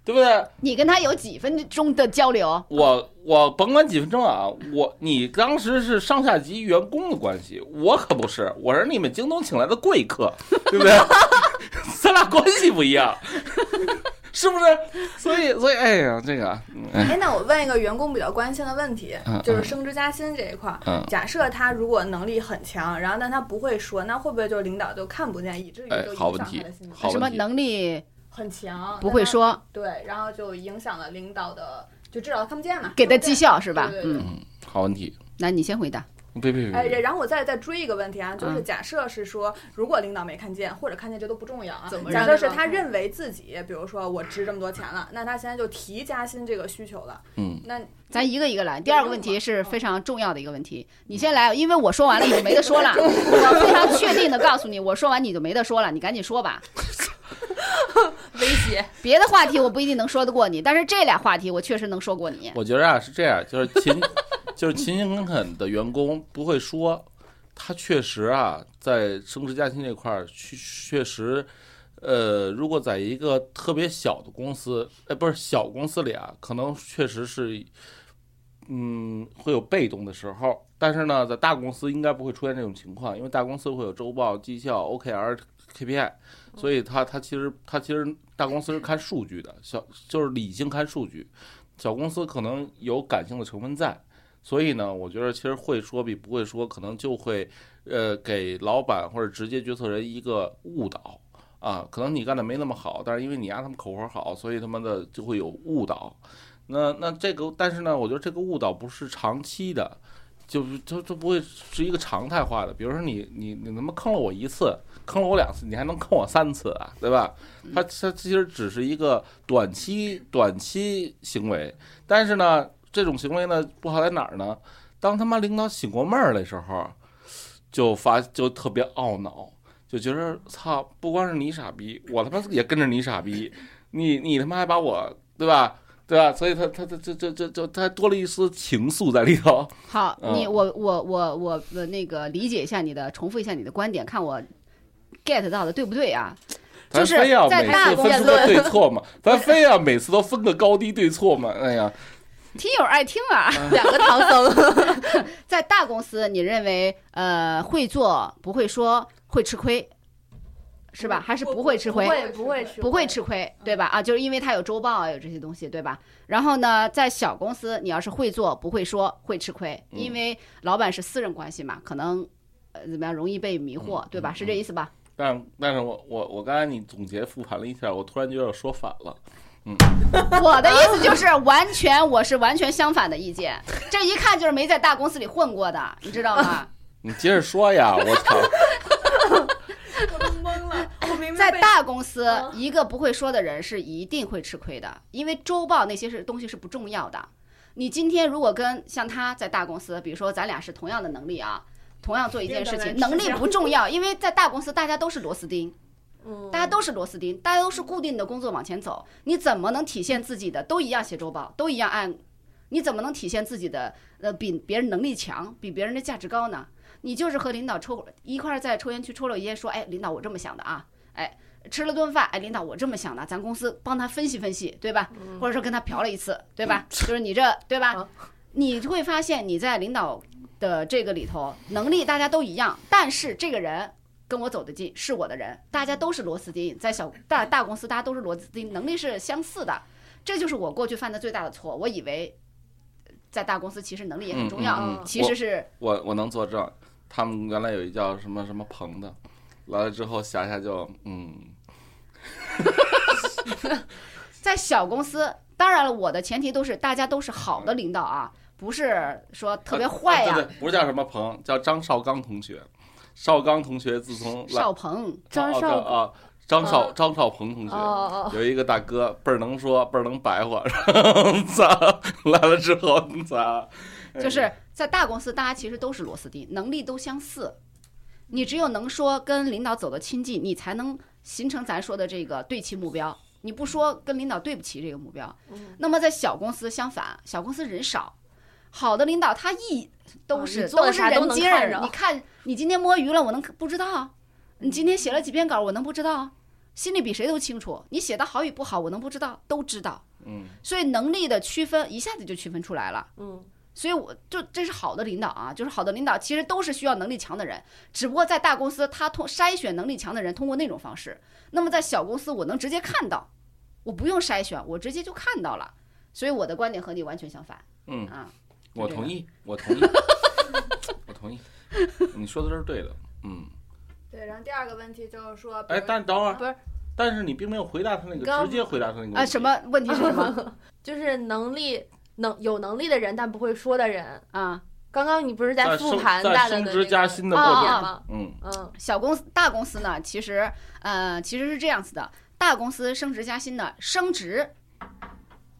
对不对？你跟他有几分钟的交流？我我甭管几分钟啊，我你当时是上下级员工的关系，我可不是，我是你们京东请来的贵客，对不对？咱俩关系不一样，是不是？所以所以哎呀，这个嗯哎，那我问一个员工比较关心的问题嗯，就是升职加薪这一块儿。嗯，假设他如果能力很强，然后但他不会说，那会不会就是领导就看不见，以至于哎就影好问题响他的薪资？什么能力很强，不会说，对，然后就影响了领导的，就至少看不见嘛，给的绩效是吧？对对对嗯，嗯，好问题，那你先回答。别别别哎，然后我再再追一个问题啊，就是嗯假设是说，如果领导没看见，或者看见这都不重要啊。怎么假设是他认为自己，比如说我值这么多钱了，那他现在就提加薪这个需求了。嗯，那咱一个一个来。第二个问题是非常重要的一个问题，你先来，因为我说完了你就没得说了。我非常确定的告诉你，我说完你就没得说了，你赶紧说吧。威胁。别的话题我不一定能说得过你，但是这俩话题我确实能说过你。我觉得啊是这样，就是勤 就是勤勤恳恳的员工不会说，他确实啊在升职加薪这块儿确确实。呃，如果在一个特别小的公司，哎，不是小公司里啊，可能确实是，嗯，会有被动的时候。但是呢，在大公司应该不会出现这种情况，因为大公司会有周报、绩效、OKR、KPI，所以他他其实他其实大公司是看数据的，小就是理性看数据，小公司可能有感性的成分在，所以呢，我觉得其实会说比不会说，可能就会呃给老板或者直接决策人一个误导啊。可能你干的没那么好，但是因为你压他们口活好，所以他们的就会有误导。那那这个，但是呢，我觉得这个误导不是长期的，就就就不会是一个常态化的。比如说你你你他妈坑了我一次，坑了我两次，你还能坑我三次啊，对吧？他他其实只是一个短期短期行为，但是呢，这种行为呢不好在哪儿呢？当他妈领导醒过闷儿的时候，就发就特别懊恼，就觉得操，不光是你傻逼，我他妈也跟着你傻逼，你你他妈还把我对吧？对吧？所以他他他这这这这他多了一丝情愫在里头。好，嗯你我我我我呃那个理解一下你的，重复一下你的观点，看我 get 到的对不对啊？咱就是非要每在大公次分出个对错嘛？咱非要每次都分个高低对错嘛？哎呀，听友爱听啊。两个唐僧，在大公司，你认为呃会做不会说会吃亏，是吧？还是不会吃亏？不会不会吃，不会吃亏，对吧？啊，就是因为他有周报啊，有这些东西，对吧？然后呢，在小公司，你要是会做不会说，会吃亏，嗯因为老板是私人关系嘛，可能呃怎么样容易被迷惑，嗯对吧？嗯是这意思吧？但但是我我我刚才你总结复盘了一下，我突然觉得我说反了。嗯 我的意思就是完全，我是完全相反的意见，这一看就是没在大公司里混过的，你知道吗？你接着说呀！我操，我都懵了，我明白在大公司，嗯一个不会说的人是一定会吃亏的，因为周报那些是东西是不重要的。你今天如果跟像他在大公司，比如说咱俩是同样的能力啊，同样做一件事情，能力不重要，因为在大公司大家都是螺丝钉，嗯，大家都是螺丝钉，大家都是固定的工作往前走，你怎么能体现自己的？都一样写周报，都一样按，你怎么能体现自己的？呃，比别人能力强，比别人的价值高呢？你就是和领导抽一块儿在抽烟区抽了烟，说，哎，领导我这么想的啊，哎，吃了顿饭，哎，领导我这么想的，咱公司帮他分析分析，对吧？或者说跟他嫖了一次，对吧？就是你这，对吧嗯？你会发现你在领导的这个里头能力大家都一样，但是这个人跟我走得近是我的人，大家都是螺丝钉，在小大大公司大家都是螺丝钉，能力是相似的，这就是我过去犯的最大的错。我以为在大公司其实能力也很重要，嗯嗯其实是我我能作证，他们原来有一叫什么什么鹏的，来了之后霞霞就嗯，在小公司。当然了，我的前提都是大家都是好的领导啊，不是说特别坏呀、啊对对，不是叫什么鹏，叫张绍刚同学。绍刚同学自从绍鹏，啊张绍啊，张绍张绍鹏同学。哦哦有一个大哥倍儿能说，倍儿能白话，然后操来了之后，咋，就是在大公司，大家其实都是螺丝钉，能力都相似。你只有能说跟领导走得亲近，你才能形成咱说的这个对齐目标。你不说跟领导对不起这个目标，嗯那么在小公司相反，小公司人少，好的领导他一都啊是、都是人精你看你今天摸鱼了，我能不知道？你今天写了几篇稿，我能不知道？心里比谁都清楚。你写的好与不好，我能不知道？都知道。嗯，所以能力的区分一下子就区分出来了。嗯所以我就这是好的领导啊，就是好的领导其实都是需要能力强的人，只不过在大公司他通筛选能力强的人通过那种方式，那么在小公司我能直接看到，我不用筛选，我直接就看到了，所以我的观点和你完全相反嗯，啊。我同意，我同意，我同意，你说的都是对的，嗯，对，然后第二个问题就是说，比哎，但等会儿不是，但是你并没有回答他那个，直接回答他那个啊，问题什？么问题是什么 就是能力能有能力的人但不会说的人。啊？刚刚你不是在复盘在升职大的的那个加薪的过程点吗？嗯嗯小公司、大公司呢，其实呃其实是这样子的，大公司升职加薪的，升职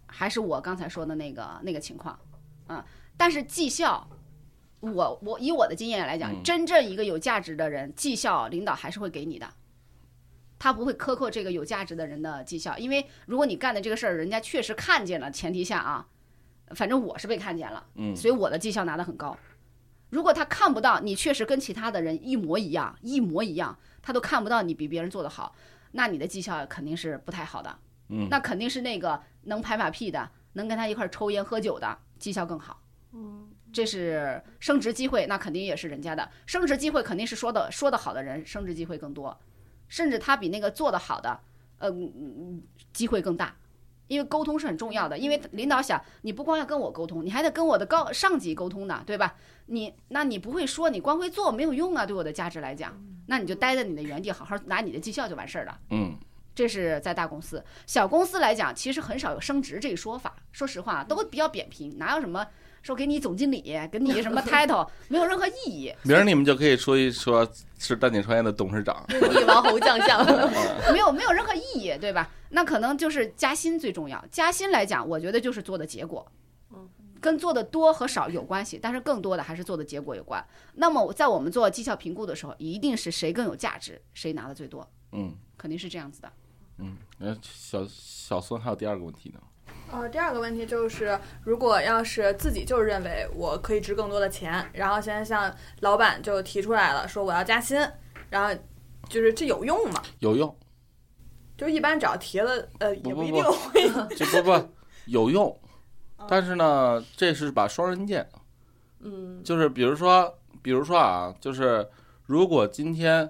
还是我刚才说的那个那个情况，啊，但是绩效，我我以我的经验来讲，嗯真正一个有价值的人，绩效领导还是会给你的。他不会苛刻这个有价值的人的绩效，因为如果你干的这个事儿，人家确实看见了，前提下啊，反正我是被看见了，嗯所以我的绩效拿得很高。如果他看不到你确实跟其他的人一模一样，一模一样，他都看不到你比别人做得好，那你的绩效肯定是不太好的。嗯，那肯定是那个能拍马屁的，能跟他一块儿抽烟喝酒的，绩效更好。嗯这是升职机会，那肯定也是人家的升职机会，肯定是说的说的好的人升职机会更多，甚至他比那个做的好的，呃，嗯机会更大，因为沟通是很重要的。因为领导想，你不光要跟我沟通，你还得跟我的高上级沟通呢，对吧？你那你不会说，你光会做没有用啊，对我的价值来讲，那你就待在你的原地，好好拿你的绩效就完事儿了。嗯这是在大公司，小公司来讲，其实很少有升职这一说法。说实话，都比较扁平，哪有什么说给你总经理，给你什么 title，没有任何意义。明儿你们就可以说一说是丹景创业的董事长。帝王侯将相，没有没有任何意义，对吧？那可能就是加薪最重要。加薪来讲，我觉得就是做的结果，跟做的多和少有关系，但是更多的还是做的结果有关。那么在我们做绩效评估的时候，一定是谁更有价值，谁拿的最多，嗯肯定是这样子的。嗯，那小小孙还有第二个问题呢。呃，第二个问题就是，如果要是自己就认为我可以值更多的钱，然后现在向老板就提出来了，说我要加薪，然后就是这有用吗？有用，就一般只要提了，呃，也不不一定会。这不不有用，但是呢，这是把双刃剑。嗯就是比如说，比如说啊，就是如果今天，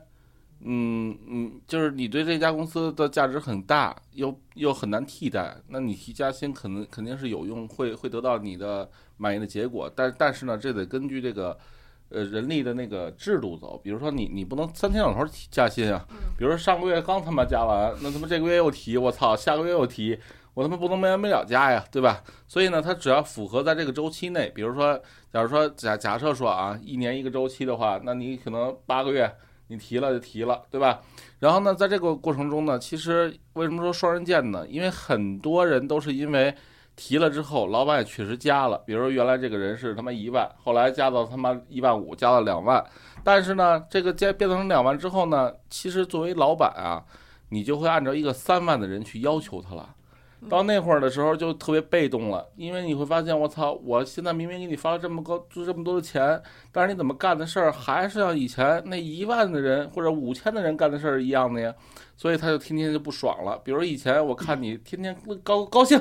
嗯嗯，就是你对这家公司的价值很大，又又很难替代，那你提加薪可能肯定是有用，会会得到你的满意的结果。但但是呢，这得根据这个。呃，人力的那个制度走，比如说你你不能三天两头提加薪啊，比如说上个月刚他妈加完，那他妈这个月又提，我操，下个月又提，我他妈不能没完没了加呀，对吧？所以呢，他只要符合在这个周期内，比如说，假如说假假设说啊，一年一个周期的话，那你可能八个月你提了就提了，对吧？然后呢，在这个过程中呢，其实为什么说双刃剑呢？因为很多人都是因为提了之后，老板也确实加了，比如说原来这个人是他妈一万，后来加到他妈一万五，加到两万，但是呢，这个加变成两万之后呢，其实作为老板啊，你就会按照一个三万的人去要求他了。到那会儿的时候就特别被动了，因为你会发现，我操，我现在明明给你发了这么高，就这么多的钱，但是你怎么干的事儿还是像以前那一万的人或者五千的人干的事儿一样的呀？所以他就天天就不爽了。比如以前我看你天天高高兴，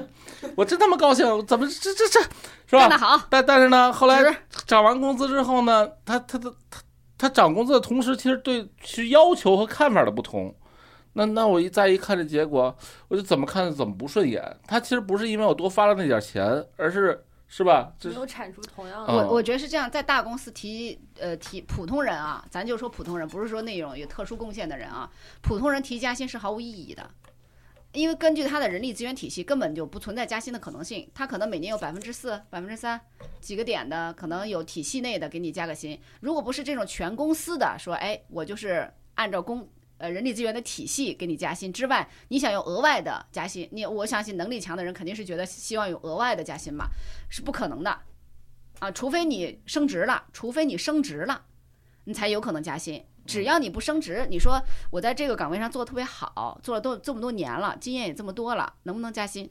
我真他妈高兴，怎么这这这是吧？干得好，但但是呢，后来涨完工资之后呢，他他的他他涨工资的同时，其实对其要求和看法的不同。那那我一再一看这结果，我就怎么看怎么不顺眼。他其实不是因为我多发了那点钱，而是是吧？这没有产出同样嗯的。我我觉得是这样，在大公司提呃提普通人啊，咱就说普通人，不是说那种有特殊贡献的人啊，普通人提加薪是毫无意义的。因为根据他的人力资源体系，根本就不存在加薪的可能性。他可能每年有百分之四、百分之三几个点的，可能有体系内的给你加个薪。如果不是这种全公司的说，哎，我就是按照公呃人力资源的体系给你加薪之外，你想有额外的加薪，你我相信能力强的人肯定是觉得希望有额外的加薪嘛，是不可能的。啊，除非你升职了，除非你升职了，你才有可能加薪。只要你不升职，你说我在这个岗位上做的特别好，做了都这么多年了，经验也这么多了，能不能加薪？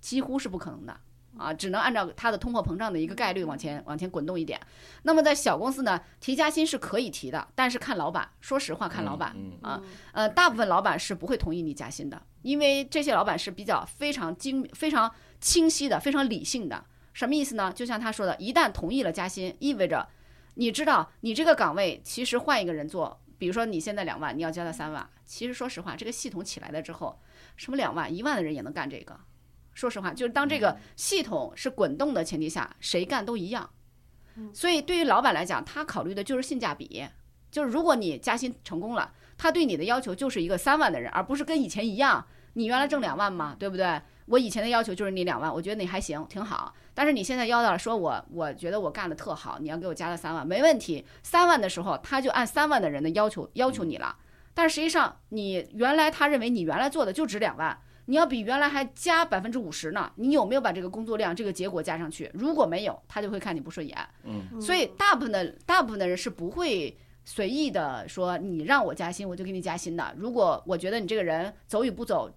几乎是不可能的啊，只能按照它的通货膨胀的一个概率往前往前滚动一点。那么在小公司呢，提加薪是可以提的，但是看老板，说实话看老板。嗯啊呃，大部分老板是不会同意你加薪的，因为这些老板是比较非常精、非常清晰的、非常理性的。什么意思呢？就像他说的，一旦同意了加薪，意味着你知道你这个岗位其实换一个人做，比如说你现在两万，你要加到三万，其实说实话，这个系统起来了之后，什么两万、一万的人也能干这个。说实话，就是当这个系统是滚动的前提下，谁干都一样。所以对于老板来讲，他考虑的就是性价比，就是如果你加薪成功了，他对你的要求就是一个三万的人，而不是跟以前一样，你原来挣两万嘛，对不对？我以前的要求就是你两万，我觉得你还行，挺好。但是你现在要到了，说我我觉得我干的特好，你要给我加到三万，没问题。三万的时候，他就按三万的人的要求要求你了。但实际上，你原来他认为你原来做的就值两万，你要比原来还加百分之五十呢。你有没有把这个工作量、这个结果加上去？如果没有，他就会看你不顺眼。嗯所以大部分的大部分的人是不会随意的说你让我加薪我就给你加薪的。如果我觉得你这个人走与不走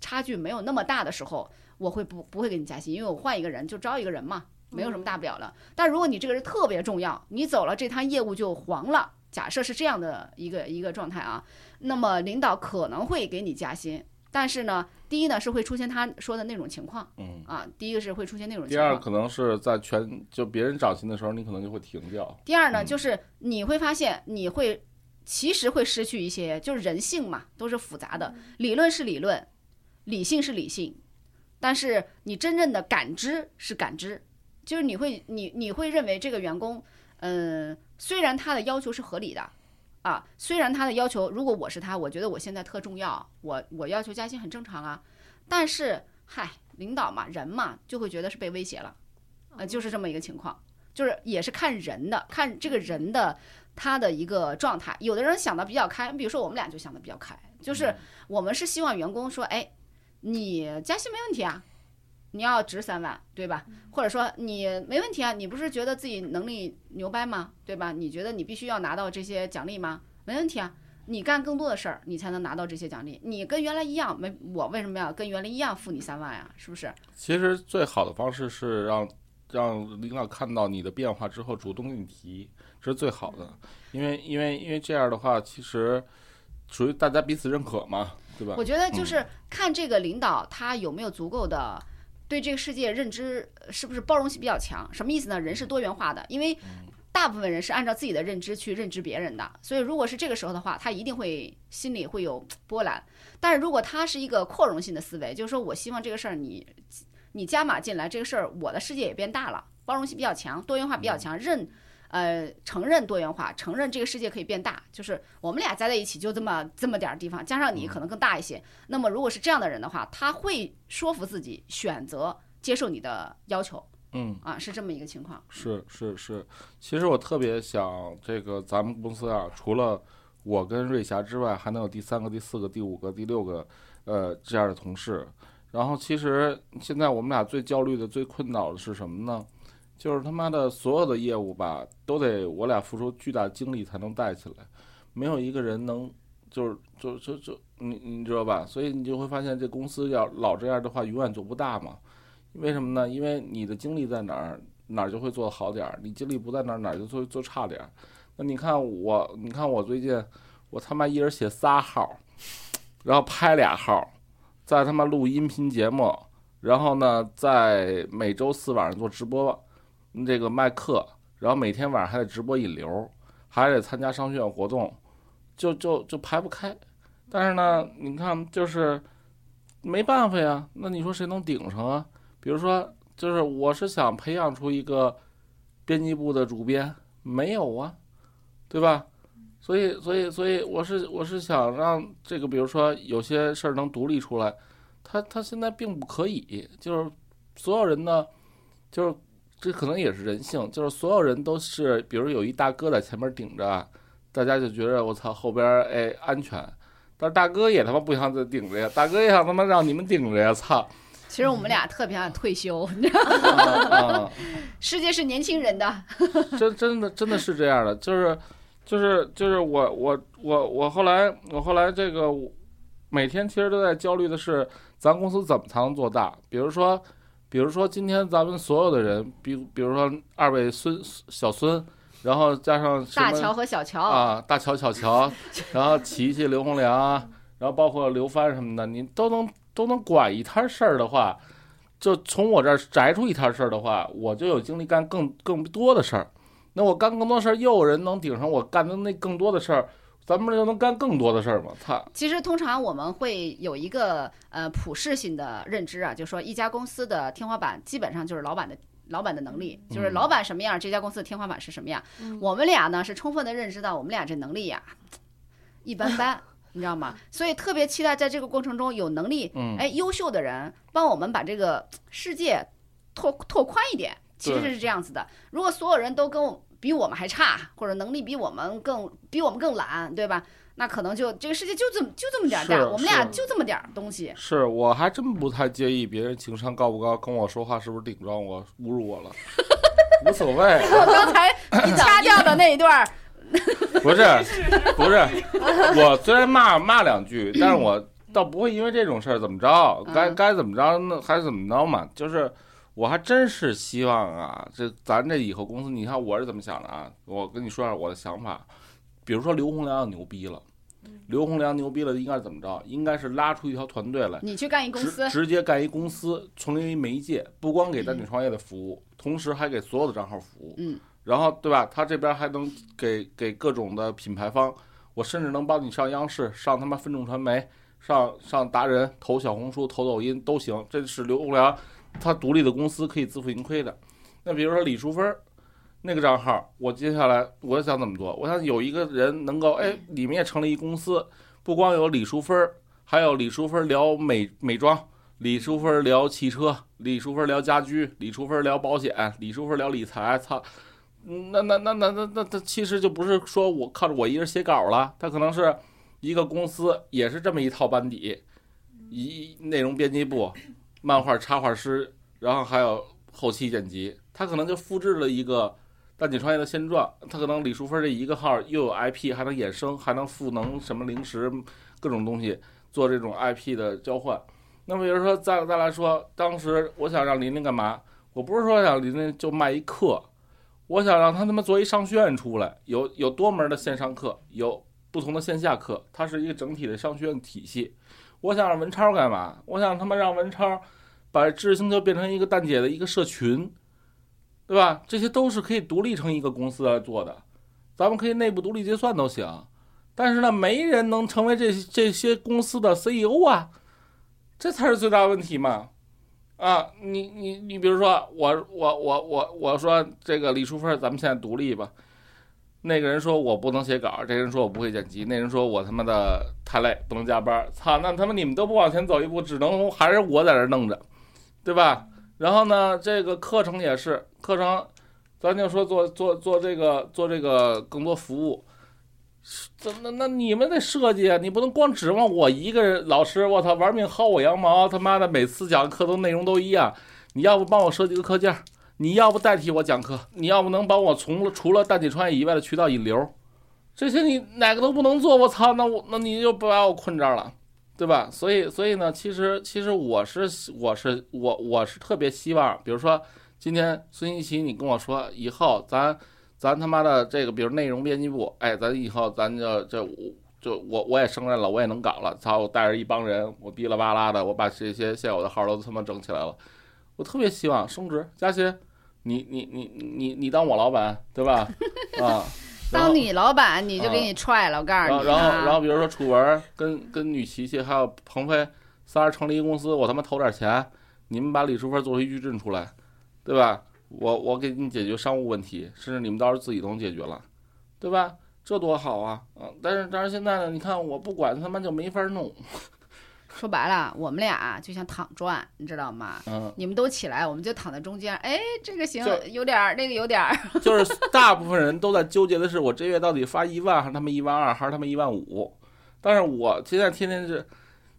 差距没有那么大的时候，我会不不会给你加薪，因为我换一个人就招一个人嘛，没有什么大不了的。但如果你这个人特别重要，你走了这摊业务就黄了。假设是这样的一个一个状态啊，那么领导可能会给你加薪，但是呢，第一呢是会出现他说的那种情况嗯。啊，第一个是会出现那种情况第二。可能是在全就别人涨薪的时候，你可能就会停掉。第二呢，嗯就是你会发现你会其实会失去一些，就是人性嘛，都是复杂的。理论是理论，理性是理性，但是你真正的感知是感知，就是你会你你会认为这个员工，嗯、虽然他的要求是合理的。啊，虽然他的要求，如果我是他，我觉得我现在特重要，我我要求加薪很正常啊。但是，嗨，领导嘛，人嘛，就会觉得是被威胁了，呃，就是这么一个情况，就是也是看人的，看这个人的他的一个状态。有的人想的比较开，比如说我们俩就想的比较开，就是我们是希望员工说，哎，你加薪没问题啊，你要值三万，对吧？或者说你没问题啊，你不是觉得自己能力牛掰吗？对吧？你觉得你必须要拿到这些奖励吗？没问题啊，你干更多的事儿，你才能拿到这些奖励。你跟原来一样，没我为什么要跟原来一样付你三万呀？是不是？其实最好的方式是让让领导看到你的变化之后，主动给你提，这是最好的。因为因为因为这样的话，其实属于大家彼此认可嘛，对吧？我觉得就是看这个领导他有没有足够的对这个世界认知，呃是不是包容性比较强？什么意思呢？人是多元化的，因为大部分人是按照自己的认知去认知别人的，所以如果是这个时候的话，他一定会心里会有波澜。但是如果他是一个扩容性的思维，就是说我希望这个事儿你你加码进来，这个事儿我的世界也变大了，包容性比较强，多元化比较强，认。呃，承认多元化，承认这个世界可以变大，就是我们俩加在一起就这么这么点儿地方，加上你可能更大一些。那么如果是这样的人的话，他会说服自己选择接受你的要求嗯。啊，是这么一个情况。是是是，其实我特别想这个咱们公司啊，除了我跟瑞霞之外，还能有第三个、第四个、第五个、第六个，呃，这样的同事。然后其实现在我们俩最焦虑的、最困扰的是什么呢？就是他妈的所有的业务吧，都得我俩付出巨大精力才能带起来，没有一个人能，就是就就就你你知道吧？所以你就会发现这公司要老这样的话，永远做不大嘛。为什么呢？因为你的精力在哪儿，哪儿就会做得好点儿；你精力不在哪儿，哪儿就做做差点儿。那你看我，你看我最近，我他妈一人写仨号，然后拍俩号，再他妈录音频节目，然后呢，在每周四晚上做直播，这个卖课，然后每天晚上还得直播引流，还得参加商学院活动，就就就排不开。但是呢，你看就是没办法呀，那你说谁能顶上啊？比如说，就是我是想培养出一个编辑部的主编，没有啊，对吧？所以，所以，所以，我是我是想让这个，比如说有些事儿能独立出来，他他现在并不可以，就是所有人呢，就是这可能也是人性，就是所有人都是，比如有一大哥在前面顶着，大家就觉得我操后边儿哎安全，但是大哥也他妈不想再顶着呀，大哥也想他妈让你们顶着呀，操！其实我们俩特别想退休，你知道吗？世界是年轻人的，真真的真的是这样的，就是就是就是我我我我后来我后来这个每天其实都在焦虑的是，咱公司怎么才能做大？比如说，比如说今天咱们所有的人，比比如说二位孙小孙，然后加上大乔和小乔，啊，大乔、小乔，然后琪琪、刘洪良啊，然后包括刘帆什么的，你都能都能管一摊事儿的话，就从我这儿摘出一摊事儿的话，我就有精力干更更多的事儿。那我干更多事儿，又有人能顶上我干的那更多的事儿，咱们就能干更多的事儿嘛？操！其实通常我们会有一个呃普世性的认知啊，就是说一家公司的天花板基本上就是老板的。老板的能力就是老板什么样，这家公司的天花板是什么样。嗯我们俩呢是充分的认知到我们俩这能力呀、一般般，你知道吗？所以特别期待在这个过程中有能力嗯，哎优秀的人帮我们把这个世界拓拓宽一点。其实是这样子的，如果所有人都跟我比我们还差，或者能力比我们更比我们更懒，对吧？那可能就这个世界就这么就这么点儿大，我们俩就这么点儿东西。是我还真不太介意别人情商高不高，跟我说话是不是顶撞我、侮辱我了，无所谓。我刚才你掐掉的那一段儿，不是，不是，我虽然骂骂两句，但是我倒不会因为这种事儿怎么着，该嗯该怎么着那还是怎么着嘛。就是我还真是希望啊，这咱这以后公司，你看我是怎么想的啊？我跟你说下我的想法，比如说刘洪良要牛逼了，刘洪良牛逼了，应该是怎么着？应该是拉出一条团队来。你去干一公司直，直接干一公司，成立一媒介，不光给单女创业的服务，同时还给所有的账号服务。嗯，然后对吧？他这边还能给给各种的品牌方，我甚至能帮你上央视，上他妈分众传媒，上上达人、投小红书、投抖音都行，这是流量，他独立的公司可以自负盈亏的。那比如说李淑芬儿那个账号，我接下来我想怎么做？我想有一个人能够，哎，里面也成立一公司，不光有李淑芬儿，还有李淑芬儿聊美美妆，李淑芬儿聊汽车，李淑芬儿聊家居，李淑芬儿聊保险，李淑芬儿聊理财，操！那那那那那那那其实就不是说我靠着我一人写稿了，他可能是一个公司，也是这么一套班底，一内容编辑部、漫画插画师，然后还有后期剪辑，他可能就复制了一个蛋姐创业的现状。他可能李淑芬这一个号又有 IP，还能衍生，还能赋能什么零食各种东西做这种 IP 的交换。那么比如说再再来说，当时我想让琳琳干嘛？我不是说让琳琳就卖一课。我想让他他妈做一商学院出来，有有多门的线上课，有不同的线下课，它是一个整体的商学院体系。我想让文超干嘛？我想他妈让文超把知识星球变成一个蛋姐的一个社群，对吧？这些都是可以独立成一个公司来做的，咱们可以内部独立结算都行。但是呢，没人能成为这这些公司的 CEO 啊，这才是最大问题嘛。啊，你你你，比如说我我我我我说这个李淑芬，咱们现在独立吧。那个人说我不能写稿，这人说我不会剪辑，那人说我他妈的太累，不能加班。操，那他妈你们都不往前走一步，只能还是我在这弄着，对吧？然后呢，这个课程也是课程，咱就说做做做这个做这个更多服务。怎那那你们得设计啊！你不能光指望我一个人老师，我操，玩命薅我羊毛，他妈的每次讲课都内容都一样。你要不帮我设计个课件，你要不代替我讲课，你要不能帮我从除了蛋姐创业以外的渠道引流，这些你哪个都不能做，我操，那我那你就不把我困这儿了，对吧？所以所以呢，其实其实我是我是我我是特别希望，比如说今天孙一奇，你跟我说以后咱。咱他妈的这个，比如内容编辑部，哎，咱以后咱就就就我我也胜任了，我也能搞了。操，我带着一帮人，我滴了吧啦的，我把这些现有的号都他妈整起来了。我特别希望升职加薪，你你你你你当我老板，对吧？啊，当你老板你就给你踹了，我告诉你。然后然后比如说楚文跟跟女琪琪还有鹏飞仨人成立一个公司，我他妈投点钱，你们把李淑芬做出一矩阵出来，对吧？我我给你解决商务问题，甚至你们到时候自己都能解决了，对吧？这多好啊！嗯，但是但是现在呢，你看我不管他妈就没法弄。说白了，我们俩就像躺赚，你知道吗？嗯，你们都起来，我们就躺在中间。哎，这个行，有点儿，那个有点儿。就是大部分人都在纠结的是，我这月到底发一万还是他们一万二，还是他们一万五？但是我现在天天是，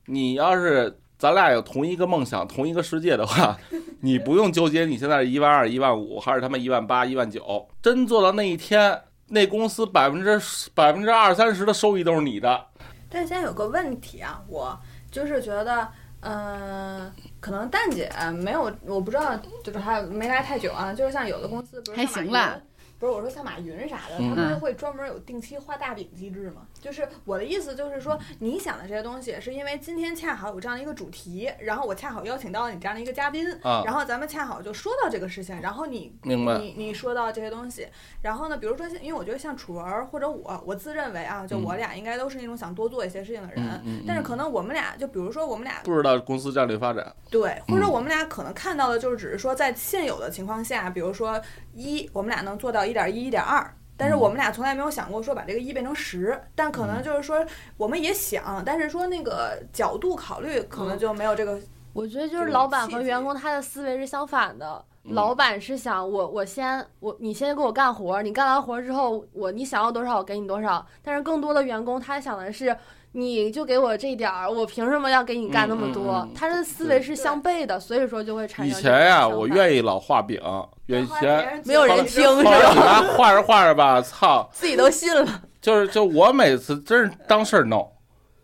你要是。咱俩有同一个梦想，同一个世界的话，你不用纠结你现在是一万二、一万五，还是他妈一万八、一万九。真做到那一天，那公司百分之百分之二三十的收益都是你的。但现在有个问题啊，我就是觉得，嗯，可能蛋姐没有，我不知道，就是还没来太久啊。就是像有的公司，不是还行了。不是我说像马云啥的，他们会专门有定期画大饼机制吗？就是我的意思就是说，你想的这些东西，是因为今天恰好有这样的一个主题，然后我恰好邀请到了你这样的一个嘉宾，然后咱们恰好就说到这个事情，然后你你你说到这些东西，然后呢，比如说，因为我觉得像楚文或者我，我自认为啊，就我俩应该都是那种想多做一些事情的人，但是可能我们俩，就比如说我们俩不知道公司战略发展，对，或者我们俩可能看到的就是只是说在现有的情况下，比如说一，我们俩能做到。一点一，一点二，但是我们俩从来没有想过说把这个一变成十，但可能就是说我们也想，但是说那个角度考虑，可能就没有这个。我觉得就是老板和员工他的思维是相反的，老板是想我我先我你先给我干活，你干完活之后我你想要多少我给你多少，但是更多的员工他想的是。你就给我这点儿，我凭什么要给你干那么多？他的思维是相悖的，所以说就会产生。以前呀，我愿意老画饼，以前没有人听，是吧？画着画着吧，操，自己都信了。就是就我每次真是当事儿弄，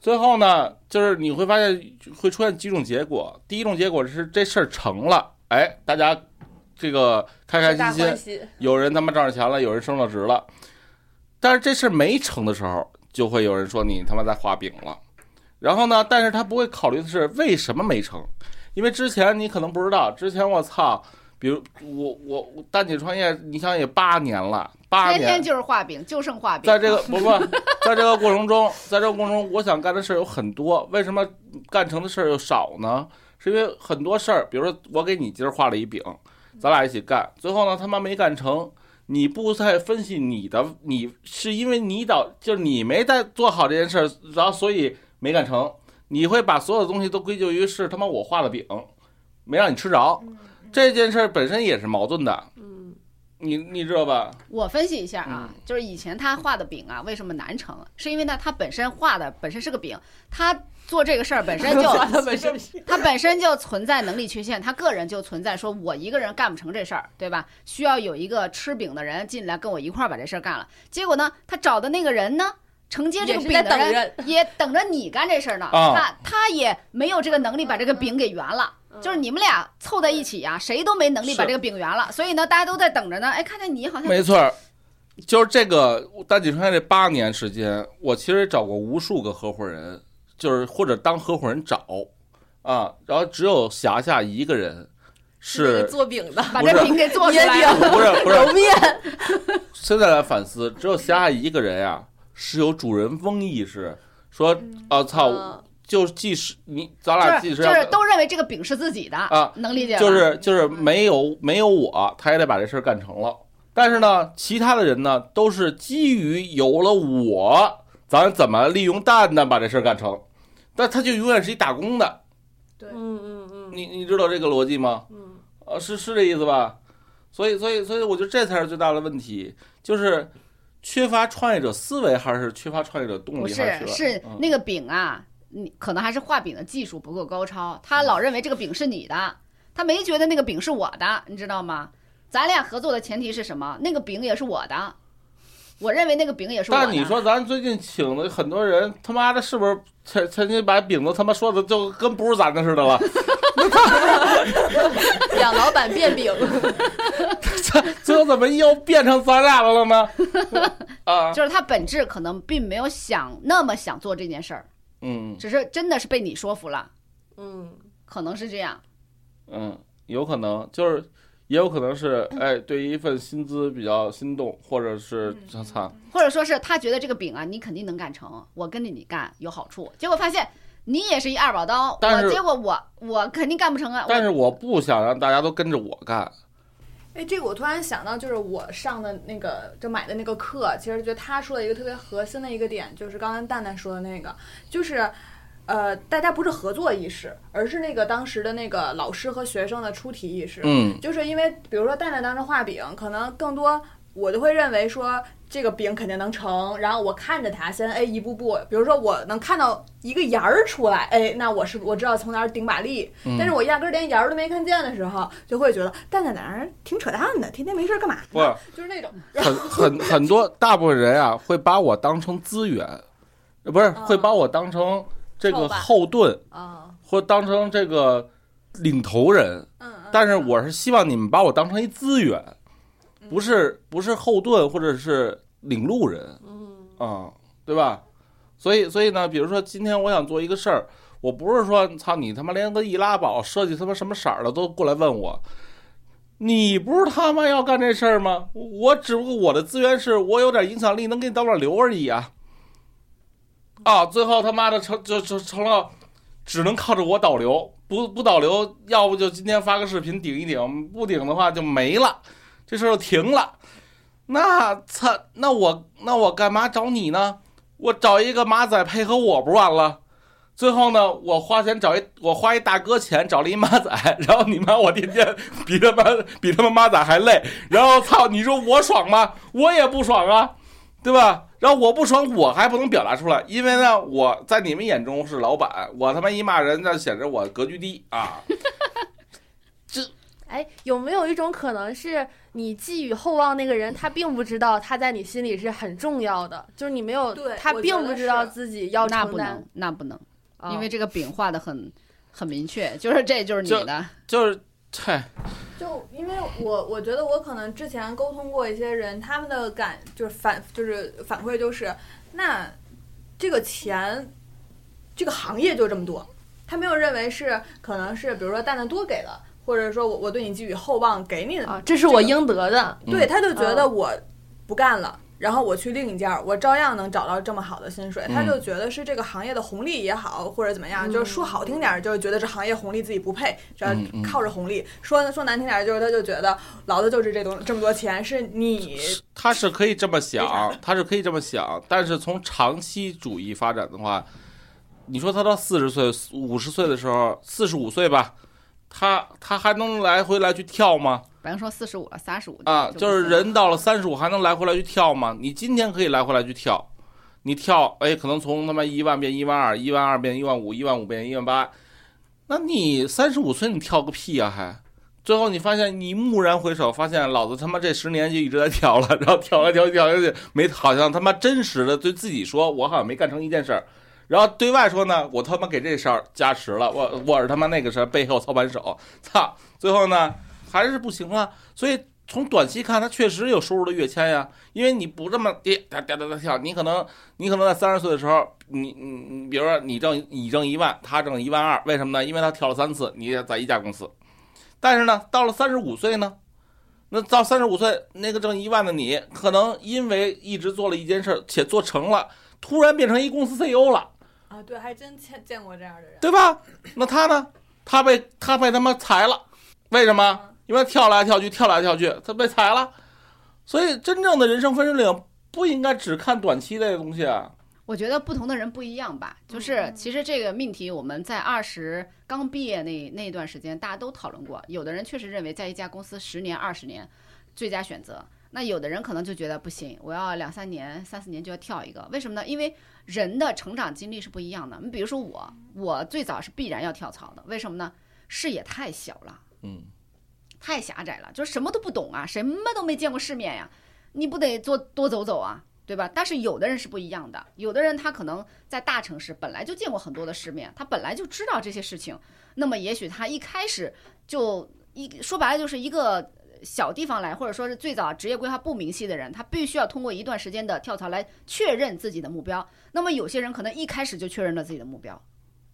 最后呢，就是你会发现会出现几种结果。第一种结果是这事儿成了，哎，大家这个开开心心，有人他妈挣着钱了，有人升了职了。但是这事儿没成的时候。就会有人说你他妈在画饼了，然后呢？但是他不会考虑的是为什么没成，因为之前你可能不知道，之前我操，比如我我我蛋姐创业，你想也八年了，八年，天天就是画饼，就剩画饼。在这个 不不，在这个过程中，在这个过程中，我想干的事儿有很多，为什么干成的事儿又少呢？是因为很多事儿，比如说我给你今儿画了一饼，咱俩一起干，最后呢他妈没干成，你不再分析你的，你是因为你导就是你没在做好这件事儿，然后所以没干成，你会把所有的东西都归咎于是他妈我画的饼没让你吃着，这件事儿本身也是矛盾的，嗯，你你知道吧？我分析一下啊，嗯就是以前他画的饼啊，为什么难成？是因为呢，他本身画的本身是个饼，他做这个事儿本身就 他本身 他本身就存在能力缺陷，他个人就存在说我一个人干不成这事儿，对吧？需要有一个吃饼的人进来跟我一块儿把这事儿干了。结果呢，他找的那个人呢，承接这个饼的人人也等着你干这事儿呢，啊他他也没有这个能力把这个饼给圆了。就是你们俩凑在一起呀、谁都没能力把这个饼圆了，所以呢，大家都在等着呢。哎，看见你好像没错儿，就是这个大济川这八年时间，我其实找过无数个合伙人，就是或者当合伙人找啊，然后只有霞霞一个人是，做饼的，把这饼给做出捏来了。不是不是揉面，现在来反思，只有霞霞一个人呀是有主人翁意识，说啊操，嗯就即使你咱俩即使就是都认为这个饼是自己的啊能理解吧？就是就是没有没有我，他也得把这事儿干成了。但是呢，其他的人呢，都是基于有了我，咱怎么利用蛋蛋把这事儿干成。但他就永远是一打工的，对嗯嗯嗯你你知道这个逻辑吗？嗯，呃，是是这意思吧？所以所以所以，我觉得这才是最大的问题，就是缺乏创业者思维，还是缺乏创业者动力，还是是嗯那个饼啊，你可能还是画饼的技术不够高超，他老认为这个饼是你的，他没觉得那个饼是我的，你知道吗？咱俩合作的前提是什么？那个饼也是我的，我认为那个饼也是我的。但你说咱最近请的很多人，他妈的，是不是曾曾经把饼都他妈说的就跟不是咱的似的了？养老板变饼，最后怎么又变成咱俩的了呢？啊，就是他本质可能并没有想那么想做这件事儿，嗯只是真的是被你说服了，嗯，可能是这样。嗯，有可能就是，也有可能是，哎，对于一份薪资比较心动，或者是或者说是他觉得这个饼啊，你肯定能干成，我跟着你干有好处，结果发现你也是一二宝刀，但是我结果我我肯定干不成啊。但是我不想让大家都跟着我干。哎，这个我突然想到，就是我上的那个就买的那个课，其实觉得他说的一个特别核心的一个点，就是刚刚蛋蛋说的那个，就是。呃，大家不是合作意识，而是那个当时的那个老师和学生的出题意识。嗯就是因为比如说蛋蛋当时画饼，可能更多我就会认为说这个饼肯定能成，然后我看着它先哎一步步，比如说我能看到一个沿儿出来，哎，那我是我知道从哪儿顶把力，嗯。但是我压根儿连沿儿都没看见的时候，就会觉得蛋蛋在那儿挺扯淡的，天天没事儿干嘛不呢？就是那种，很很很多大部分人啊，会把我当成资源，呃不是会把我当成这个后盾，啊，或当成这个领头人。但是我是希望你们把我当成一资源，不是不是后盾或者是领路人嗯啊、对吧？所以所以呢，比如说今天我想做一个事儿，我不是说操你他妈连个易拉宝设计他妈什么色儿的都过来问我。你不是他妈要干这事儿吗？我只不过我的资源是我有点影响力，能给你导点流而已啊！啊，最后他妈的成就就成了，只能靠着我导流，不不导流，要不就今天发个视频顶一顶，不顶的话就没了，这事儿就停了。那操，那我那我干嘛找你呢？我找一个马仔配合我不完了？最后呢，我花钱找一我花一大哥钱找了一马仔，然后你妈我天天比他妈比他妈马仔还累，然后操，你说我爽吗？我也不爽啊，对吧？然后我不爽，我还不能表达出来，因为呢，我在你们眼中是老板，我他妈一骂人，那显着我格局低啊。哎，有没有一种可能是你寄予厚望那个人，他并不知道他在你心里是很重要的，就是你没有对，他并不知道自己要承担那不能，，那不能，啊因为这个饼画的很很明确，就是这就是你的。就是，对，就因为我我觉得我可能之前沟通过一些人，他们的感就是反就是反馈就是，那这个钱，这个行业就这么多，他没有认为是可能是比如说蛋蛋多给了，或者说我我对你寄予厚望给你的，啊，这是我应得的，嗯对，他就觉得嗯。我不干了。然后我去另一家，我照样能找到这么好的薪水。他就觉得是这个行业的红利也好，或者怎么样，就是说好听点儿，就是觉得这行业红利自己不配，只要嗯嗯。靠着红利；说说难听点儿，就是他就觉得老子就是这东这么多钱，是你他是可以这么想，他是可以这么想，但是从长期主义发展的话，你说他到四十岁、五十岁的时候，四十五岁吧，他他还能来回来去跳吗？不用说四十五了，三十五啊，就是人到了三十五还能来回来去跳吗？你今天可以来回来去跳，你跳，哎，可能从他妈一万变一万二，一万二变一万五，一万五变一万八，那你三十五岁你跳个屁啊还？最后你发现你蓦然回首，发现老子他妈这十年就一直在跳了，然后跳来跳去跳下去，没好像他妈真实的对自己说，我好像没干成一件事儿，然后对外说呢，我他妈给这事儿加持了，我我是他妈那个事儿背后操盘手，操，最后呢还是不行啊，所以从短期看，它确实有收入的跃迁呀，因为你不这么跌哒哒哒哒跳，你可能你可能在三十岁的时候，你你你，比如说你挣你挣一万，他挣一万二，为什么呢？因为他跳了三次，你也在一家公司，但是呢，到了三十五岁呢，那到三十五岁，那个挣一万的你，可能因为一直做了一件事且做成了，突然变成一公司 CEO 了。啊，对，还真见见过这样的人。对吧？那他呢？他被他被他妈裁了，为什么？因为他跳来跳去，跳来跳去，他被裁了。所以，真正的人生分水岭不应该只看短期的东西啊。我觉得不同的人不一样吧，就是其实这个命题我们在二十刚毕业那那段时间大家都讨论过，有的人确实认为在一家公司十年二十年最佳选择，那有的人可能就觉得不行，我要两三年三四年就要跳一个，为什么呢？因为人的成长经历是不一样的。你比如说我，我最早是必然要跳槽的，为什么呢？视野太小了。嗯，太狭窄了，就是什么都不懂啊，什么都没见过世面呀，你不得多多走走啊，对吧？但是有的人是不一样的，有的人他可能在大城市本来就见过很多的世面，他本来就知道这些事情，那么也许他一开始就一说白了就是一个小地方来，或者说是最早职业规划不明晰的人，他必须要通过一段时间的跳槽来确认自己的目标。那么有些人可能一开始就确认了自己的目标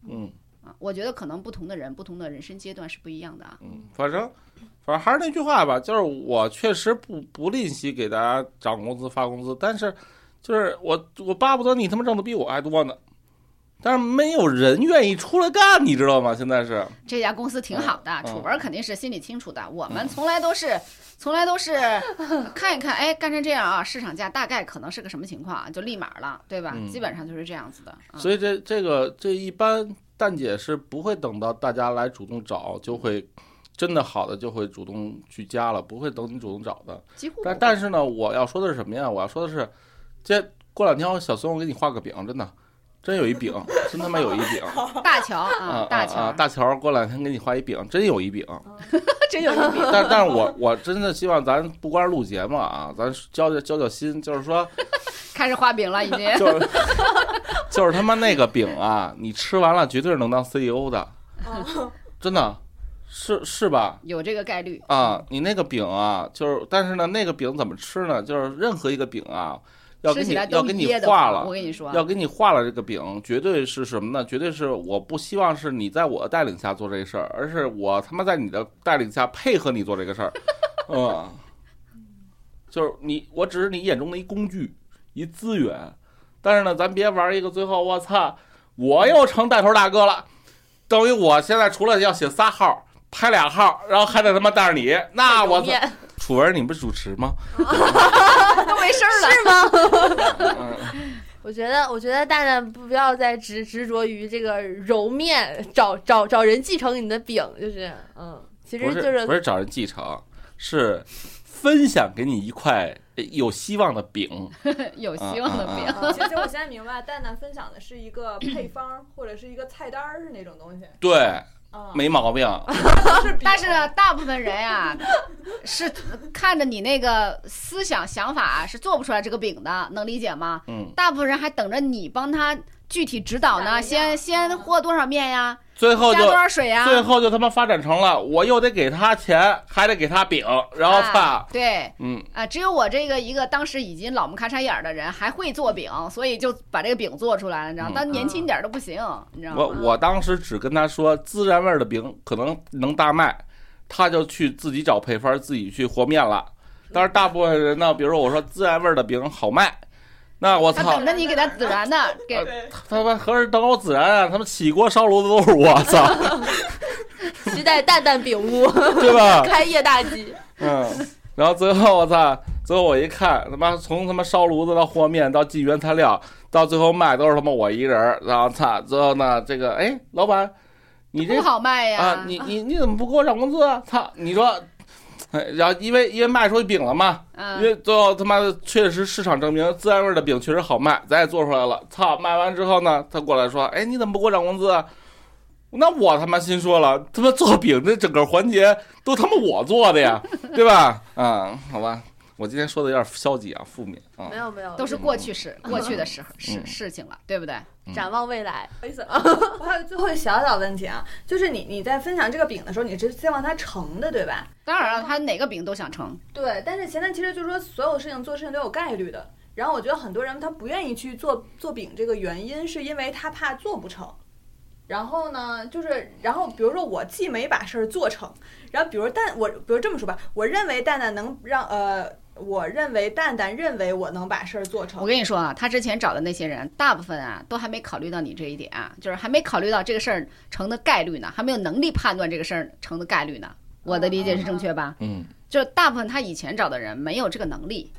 嗯啊，我觉得可能不同的人、不同的人生阶段是不一样的啊。嗯，反正反正还是那句话吧，就是我确实不不吝惜给大家涨工资发工资，但是就是我我巴不得你他妈挣的比我还多呢。但是没有人愿意出来干，你知道吗？现在是，这家公司挺好的，嗯楚文肯定是心里清楚的。我们从来都是，从来都是 看一看，哎，干成这样啊，市场价大概可能是个什么情况啊，就立马了，对吧？嗯基本上就是这样子的。嗯所以这这个这一般蛋姐是不会等到大家来主动找，就会真的好的就会主动去加了，不会等你主动找的。几乎但但是呢，我要说的是什么呀？我要说的是，这过两天我小孙我给你画个饼，真的，真有一饼，真他妈有一饼大乔啊大乔啊！大乔过两天给你画一饼，真有一饼。真有一饼。但但是我我真的希望咱不光是录节目啊，咱交交交交心，就是说，开始画饼了，已经。就是就是他妈那个饼啊，你吃完了绝对是能当 CEO 的，哦真的是是吧？有这个概率啊，你那个饼啊，就是，但是呢，那个饼怎么吃呢？就是任何一个饼啊，要给你要给你画了，我跟你说，要给你画了这个饼，绝对是什么呢？绝对是我不希望是你在我的带领下做这个事儿，而是我他妈在你的带领下配合你做这个事儿，嗯，就是你，我只是你眼中的一工具，一资源，但是呢，咱别玩一个最后我操，我又成带头大哥了，等于我现在除了要写仨号。拍俩号，然后还得他妈带着你，那我操！面楚文，你不是主持吗？都 没事儿了。是吗？嗯，我觉得，我觉得蛋蛋不要再执执着于这个揉面，找找找人继承你的饼，就是嗯，其实就是不是找人继承，是分享给你一块呃有希望的饼。有希望的饼。啊其实我现在明白，蛋蛋分享的是一个配方或者是一个菜单儿是那种东西。对，啊，没毛病。但是呢，大部分人呀、是看着你那个思想想法是做不出来这个饼的，能理解吗？嗯，大部分人还等着你帮他具体指导呢，先先和多少面呀，最后就多少水呀？最后就他妈发展成了，我又得给他钱，还得给他饼，然后啊，对嗯，啊，只有我这个一个当时已经老木咔嚓眼儿的人还会做饼，所以就把这个饼做出来了，你知道吗？嗯但年轻点儿都不行，你知道吗？我我当时只跟他说孜然味儿的饼可能能大卖，他就去自己找配方，自己去和面了。但是大部分人呢，比如说我说孜然味儿的饼好卖，那我操他等，着你给他孜然呢，给他妈何止等我孜然啊，他们起锅烧炉子都是我操，期待蛋蛋饼屋 对吧？开业大吉。嗯，然后最后我操，最后我一看，他妈从他妈烧炉子到和面到进原材料，到最后卖都是他妈我一人儿，然后操，最后呢，这个哎，老板，你这不好卖呀。啊，你你你怎么不给我涨工资啊？操，你说，哎，然后因为因为卖出去饼了嘛，因嗯，为最后他妈的确实市场证明孜然味儿的饼确实好卖，咱也做出来了。操，卖完之后呢，他过来说，哎，你怎么不给我涨工资啊？那我他妈心说了，他妈做饼这整个环节都他妈我做的呀，对吧？啊，好吧，我今天说的有点消极啊，负面啊没。有没有，都是过去式，过去的时候 事嗯事情了，对不对？展望未来。不好意思，我还有最后一小小问题啊，就是你你在分享这个饼的时候，你是希望它成的，对吧？当然了，他哪个饼都想成，对，但是现在其实就是说，所有事情做事情都有概率的。然后我觉得很多人他不愿意去做做饼，这个原因是因为他怕做不成。然后呢，就是然后比如说我既没把事儿做成，然后比如蛋我比如这么说吧，我认为蛋蛋能让呃，我认为蛋蛋认为我能把事儿做成我。跟你说啊，他之前找的那些人，大部分啊都还没考虑到你这一点啊，就是还没考虑到这个事儿成的概率呢，还没有能力判断这个事儿成的概率呢。我的理解是正确吧？嗯，就是大部分他以前找的人没有这个能力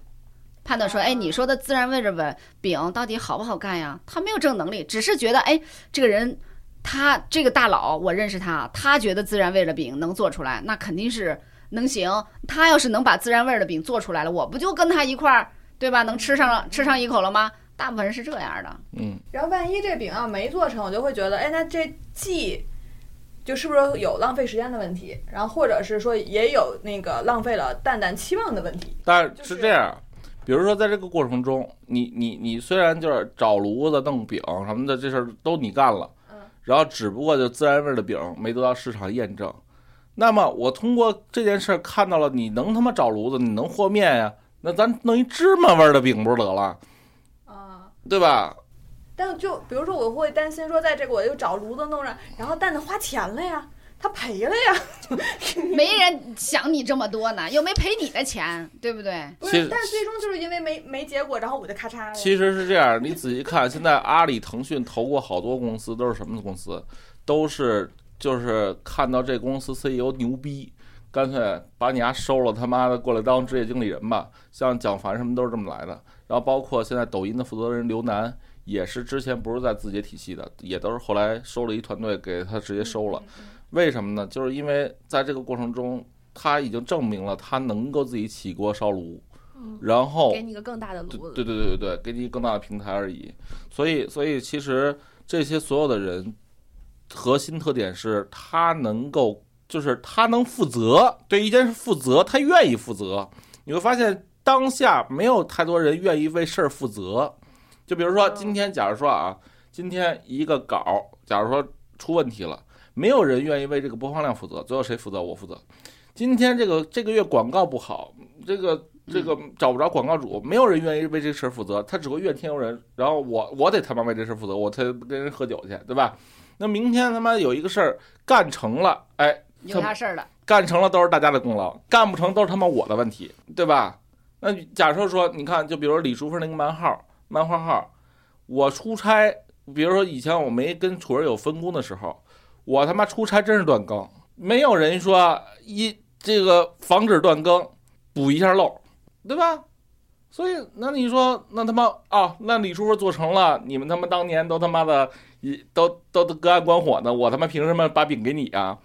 判断说，哎，你说的自然味儿的饼到底好不好干呀？他没有这个能力，只是觉得，哎，这个人他这个大佬我认识他，他觉得自然味儿的饼能做出来，那肯定是能行。他要是能把孜然味儿的饼做出来了，我不就跟他一块儿，对吧？能吃上吃上一口了吗？大部分人是这样的。嗯，然后万一这饼要没做成，我就会觉得，哎，那这既就是不是有浪费时间的问题，然后或者是说也有那个浪费了蛋蛋期望的问题。但是就是是这样，比如说在这个过程中，你你你虽然就是找炉子、弄饼什么的这事儿都你干了，嗯，然后只不过就孜然味儿的饼没得到市场验证，那么我通过这件事儿看到了你能他妈找炉子，你能和面呀，那咱弄一芝麻味儿的饼不是得了，啊，对吧？但就比如说，我会担心说，在这个我又找炉子弄上，然后蛋蛋花钱了呀，他赔了呀，没人想你这么多呢，又没赔你的钱，对不对？不其实是，但最终就是因为没没结果，然后我就咔嚓了。其实是这样，你仔细看，现在阿里、腾讯投过好多公司，都是什么公司？都是就是看到这公司 CEO 牛逼，干脆把你丫收了，他妈的过来当职业经理人吧。像蒋凡什么都是这么来的。然后包括现在抖音的负责人刘楠，也是之前不是在字节体系的，也都是后来收了一团队给他直接收了。为什么呢？就是因为在这个过程中，他已经证明了他能够自己起锅烧炉，然后给你一个更大的炉子。对对对对对，给你更大的平台而已。所以所以其实这些所有的人，核心特点是他能够，就是他能负责，对一件事负责，他愿意负责。你会发现当下没有太多人愿意为事儿负责。就比如说今天，假如说啊，今天一个稿儿，假如说出问题了，没有人愿意为这个播放量负责，最后谁负责？我负责。今天这个这个月广告不好，这个这个找不着广告主，没有人愿意为这事儿负责，他只会怨天尤人。然后我我得他妈为这事儿负责，我才跟人喝酒去，对吧？那明天他妈有一个事儿干成了，哎，有他事儿了，干成了都是大家的功劳，干不成都是他妈我的问题，对吧？那假设说，你看，就比如李淑芬那个漫号、漫画号，我出差，比如说以前我没跟楚儿有分工的时候，我他妈出差真是断更，没有人说一这个防止断更，补一下漏，对吧？所以那你说那他妈啊，那李叔叔做成了，你们他妈当年都他妈的一都都都隔岸观火呢，我他妈凭什么把饼给你啊？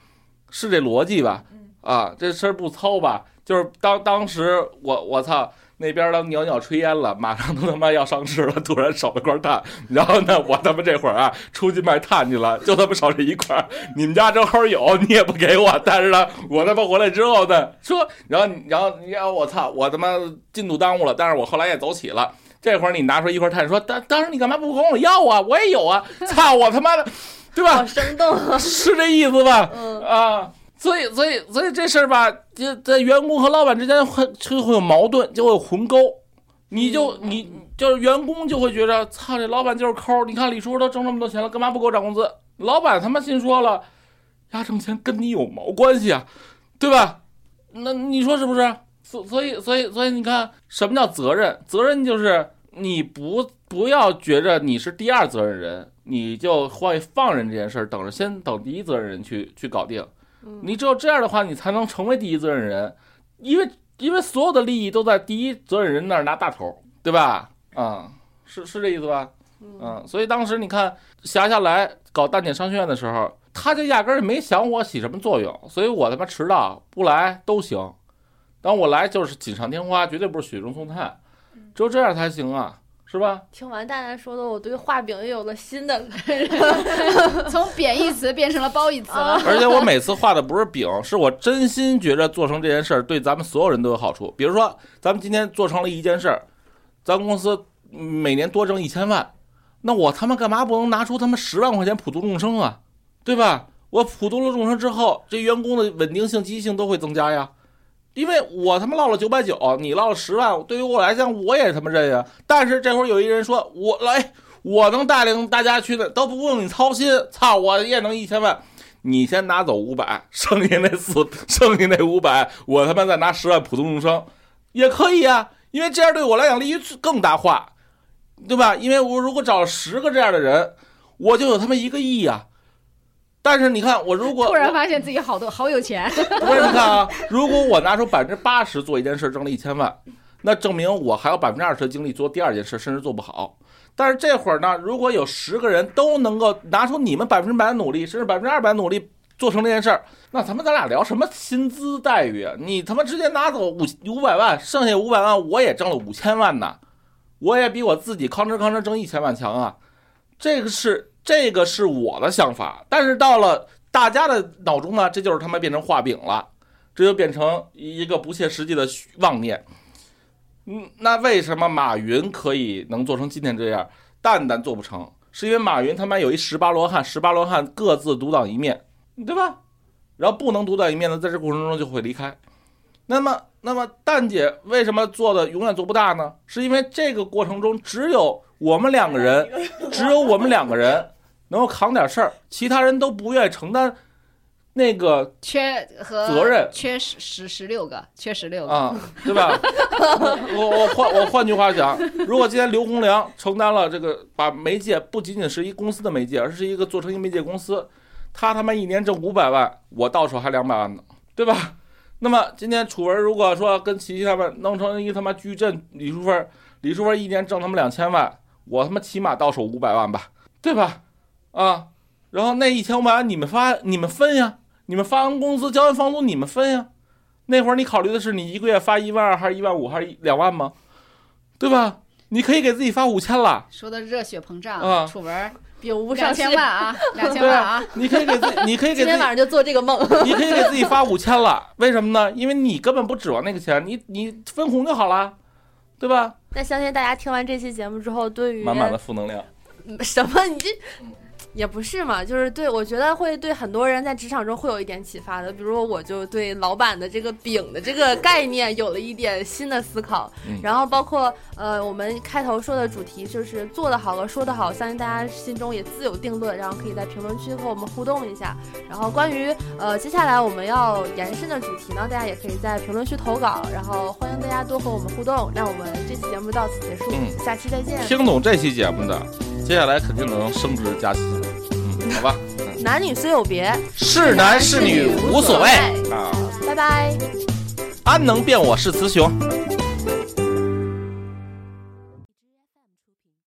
是这逻辑吧？啊，这事儿不糙吧？就是当当时我我操那边都袅袅炊烟了，马上都他妈要上市了，突然少了块碳，然后呢，我他妈这会儿啊出去卖炭去了，就他妈少这一块儿，你们家正好有，你也不给我，但是呢，我他妈回来之后呢，说，然后然后然后我操，我他妈进度耽误了，但是我后来也走起了。这会儿你拿出一块炭，说当当时你干嘛不管我要啊？我也有啊！操我他妈的，对吧好？生动啊！是这意思吧？嗯，啊，所以所以所以这事儿吧，就在员工和老板之间会就会有矛盾，就会有鸿沟。你就你就是员工就会觉着，操，这老板就是抠儿。你看李叔都挣这么多钱了，干嘛不给我涨工资？老板他妈心说了，呀，挣钱跟你有毛关系啊，对吧？那你说是不是？所所以所以所以你看，什么叫责任？责任就是你不不要觉着你是第二责任人，你就会放任这件事儿，等着先等第一责任人去去搞定。嗯。你只有这样的话，你才能成为第一责任人，因为因为所有的利益都在第一责任人那儿拿大头，对吧？啊、是是这意思吧？嗯，所以当时你看霞霞来搞蛋姐商学院的时候，他就压根儿也没想我起什么作用，所以我他妈迟到不来都行，当我来就是锦上添花，绝对不是雪中送炭，只有这样才行啊，是吧？听完蛋蛋说的，我对画饼又有了新的 从贬义词变成了褒义词了。而且我每次画的不是饼，是我真心觉着做成这件事儿对咱们所有人都有好处。比如说，咱们今天做成了一件事儿，咱们公司每年多挣一千万，那我他妈干嘛不能拿出他妈十万块钱普度众生啊？对吧？我普度了众生之后，这员工的稳定性、积极性都会增加呀。因为我他妈落了九百九，你落了十万，对于我来讲我也他妈认呀。但是这会儿有一人说，我来，我能带领大家去的，都不用你操心。操，我也能一千万。你先拿走五百，剩下那四，剩下那五百，我他妈再拿十万普通众生，也可以啊。因为这样对我来讲利益更大化，对吧？因为我如果找十个这样的人，我就有他妈一个亿呀、但是你看，我如果突然发现自己好多好有钱，不是你看啊，如果我拿出百分之八十做一件事，挣了一千万，那证明我还有百分之二十的精力做第二件事，甚至做不好。但是这会儿呢，如果有十个人都能够拿出你们百分之百的努力，甚至百分之二百努力做成这件事儿，那咱们咱俩聊什么薪资待遇啊？你他妈直接拿走五五百万，剩下五百万我也挣了五千万呢，我也比我自己吭哧吭哧挣一千万强啊。这个是这个是我的想法，但是到了大家的脑中呢，这就是他妈变成画饼了，这就变成一个不切实际的妄念。嗯，那为什么马云可以能做成今天这样，蛋蛋做不成？是因为马云他妈有一十八罗汉，十八罗汉各自独当一面，对吧？然后不能独当一面的，在这过程中就会离开。那么，那么蛋姐为什么做的永远做不大呢？是因为这个过程中只有我们两个人，只有我们两个人能够扛点事儿，其他人都不愿意承担那个缺和责任缺十十十六个，缺十六个。啊，对吧？我我换我换句话讲，如果今天刘洪良承担了这个，把媒介不仅仅是一公司的媒介，而是一个做成一媒介公司，他他妈一年挣五百万，我到手还两百万呢，对吧？那么今天楚文如果说跟琪琪他们弄成一个他妈矩阵，李淑芬李淑芬一年挣他妈两千万，我他妈起码到手五百万吧，对吧？啊，然后那一千五百万你们发你们分呀，你们发完工资交完房租你们分呀。那会儿你考虑的是你一个月发一万二还是一万五还是两万吗？对吧？你可以给自己发五千了，说的热血膨胀，啊楚文饼无上千万啊，两千万啊，你可以给自己，你可以 给自己今天晚，上就做这个梦。你可以给自己发五千了。为什么呢？因为你根本不指望那个钱，你你分红就好了，对吧？那相信大家听完这期节目之后，对于满满的负能量。什么你这也不是嘛，就是对我觉得会对很多人在职场中会有一点启发的。比如说，我就对老板的这个饼的这个概念有了一点新的思考。嗯然后包括呃，我们开头说的主题就是做得好和说得好，相信大家心中也自有定论，然后可以在评论区和我们互动一下。然后关于呃接下来我们要延伸的主题呢，大家也可以在评论区投稿，然后欢迎大家多和我们互动。那我们这期节目到此结束，嗯下期再见。听懂这期节目的，接下来肯定能升职加薪。嗯，好吧，男女虽有别，是男是女无所谓啊，拜拜。安能辨我是雌雄。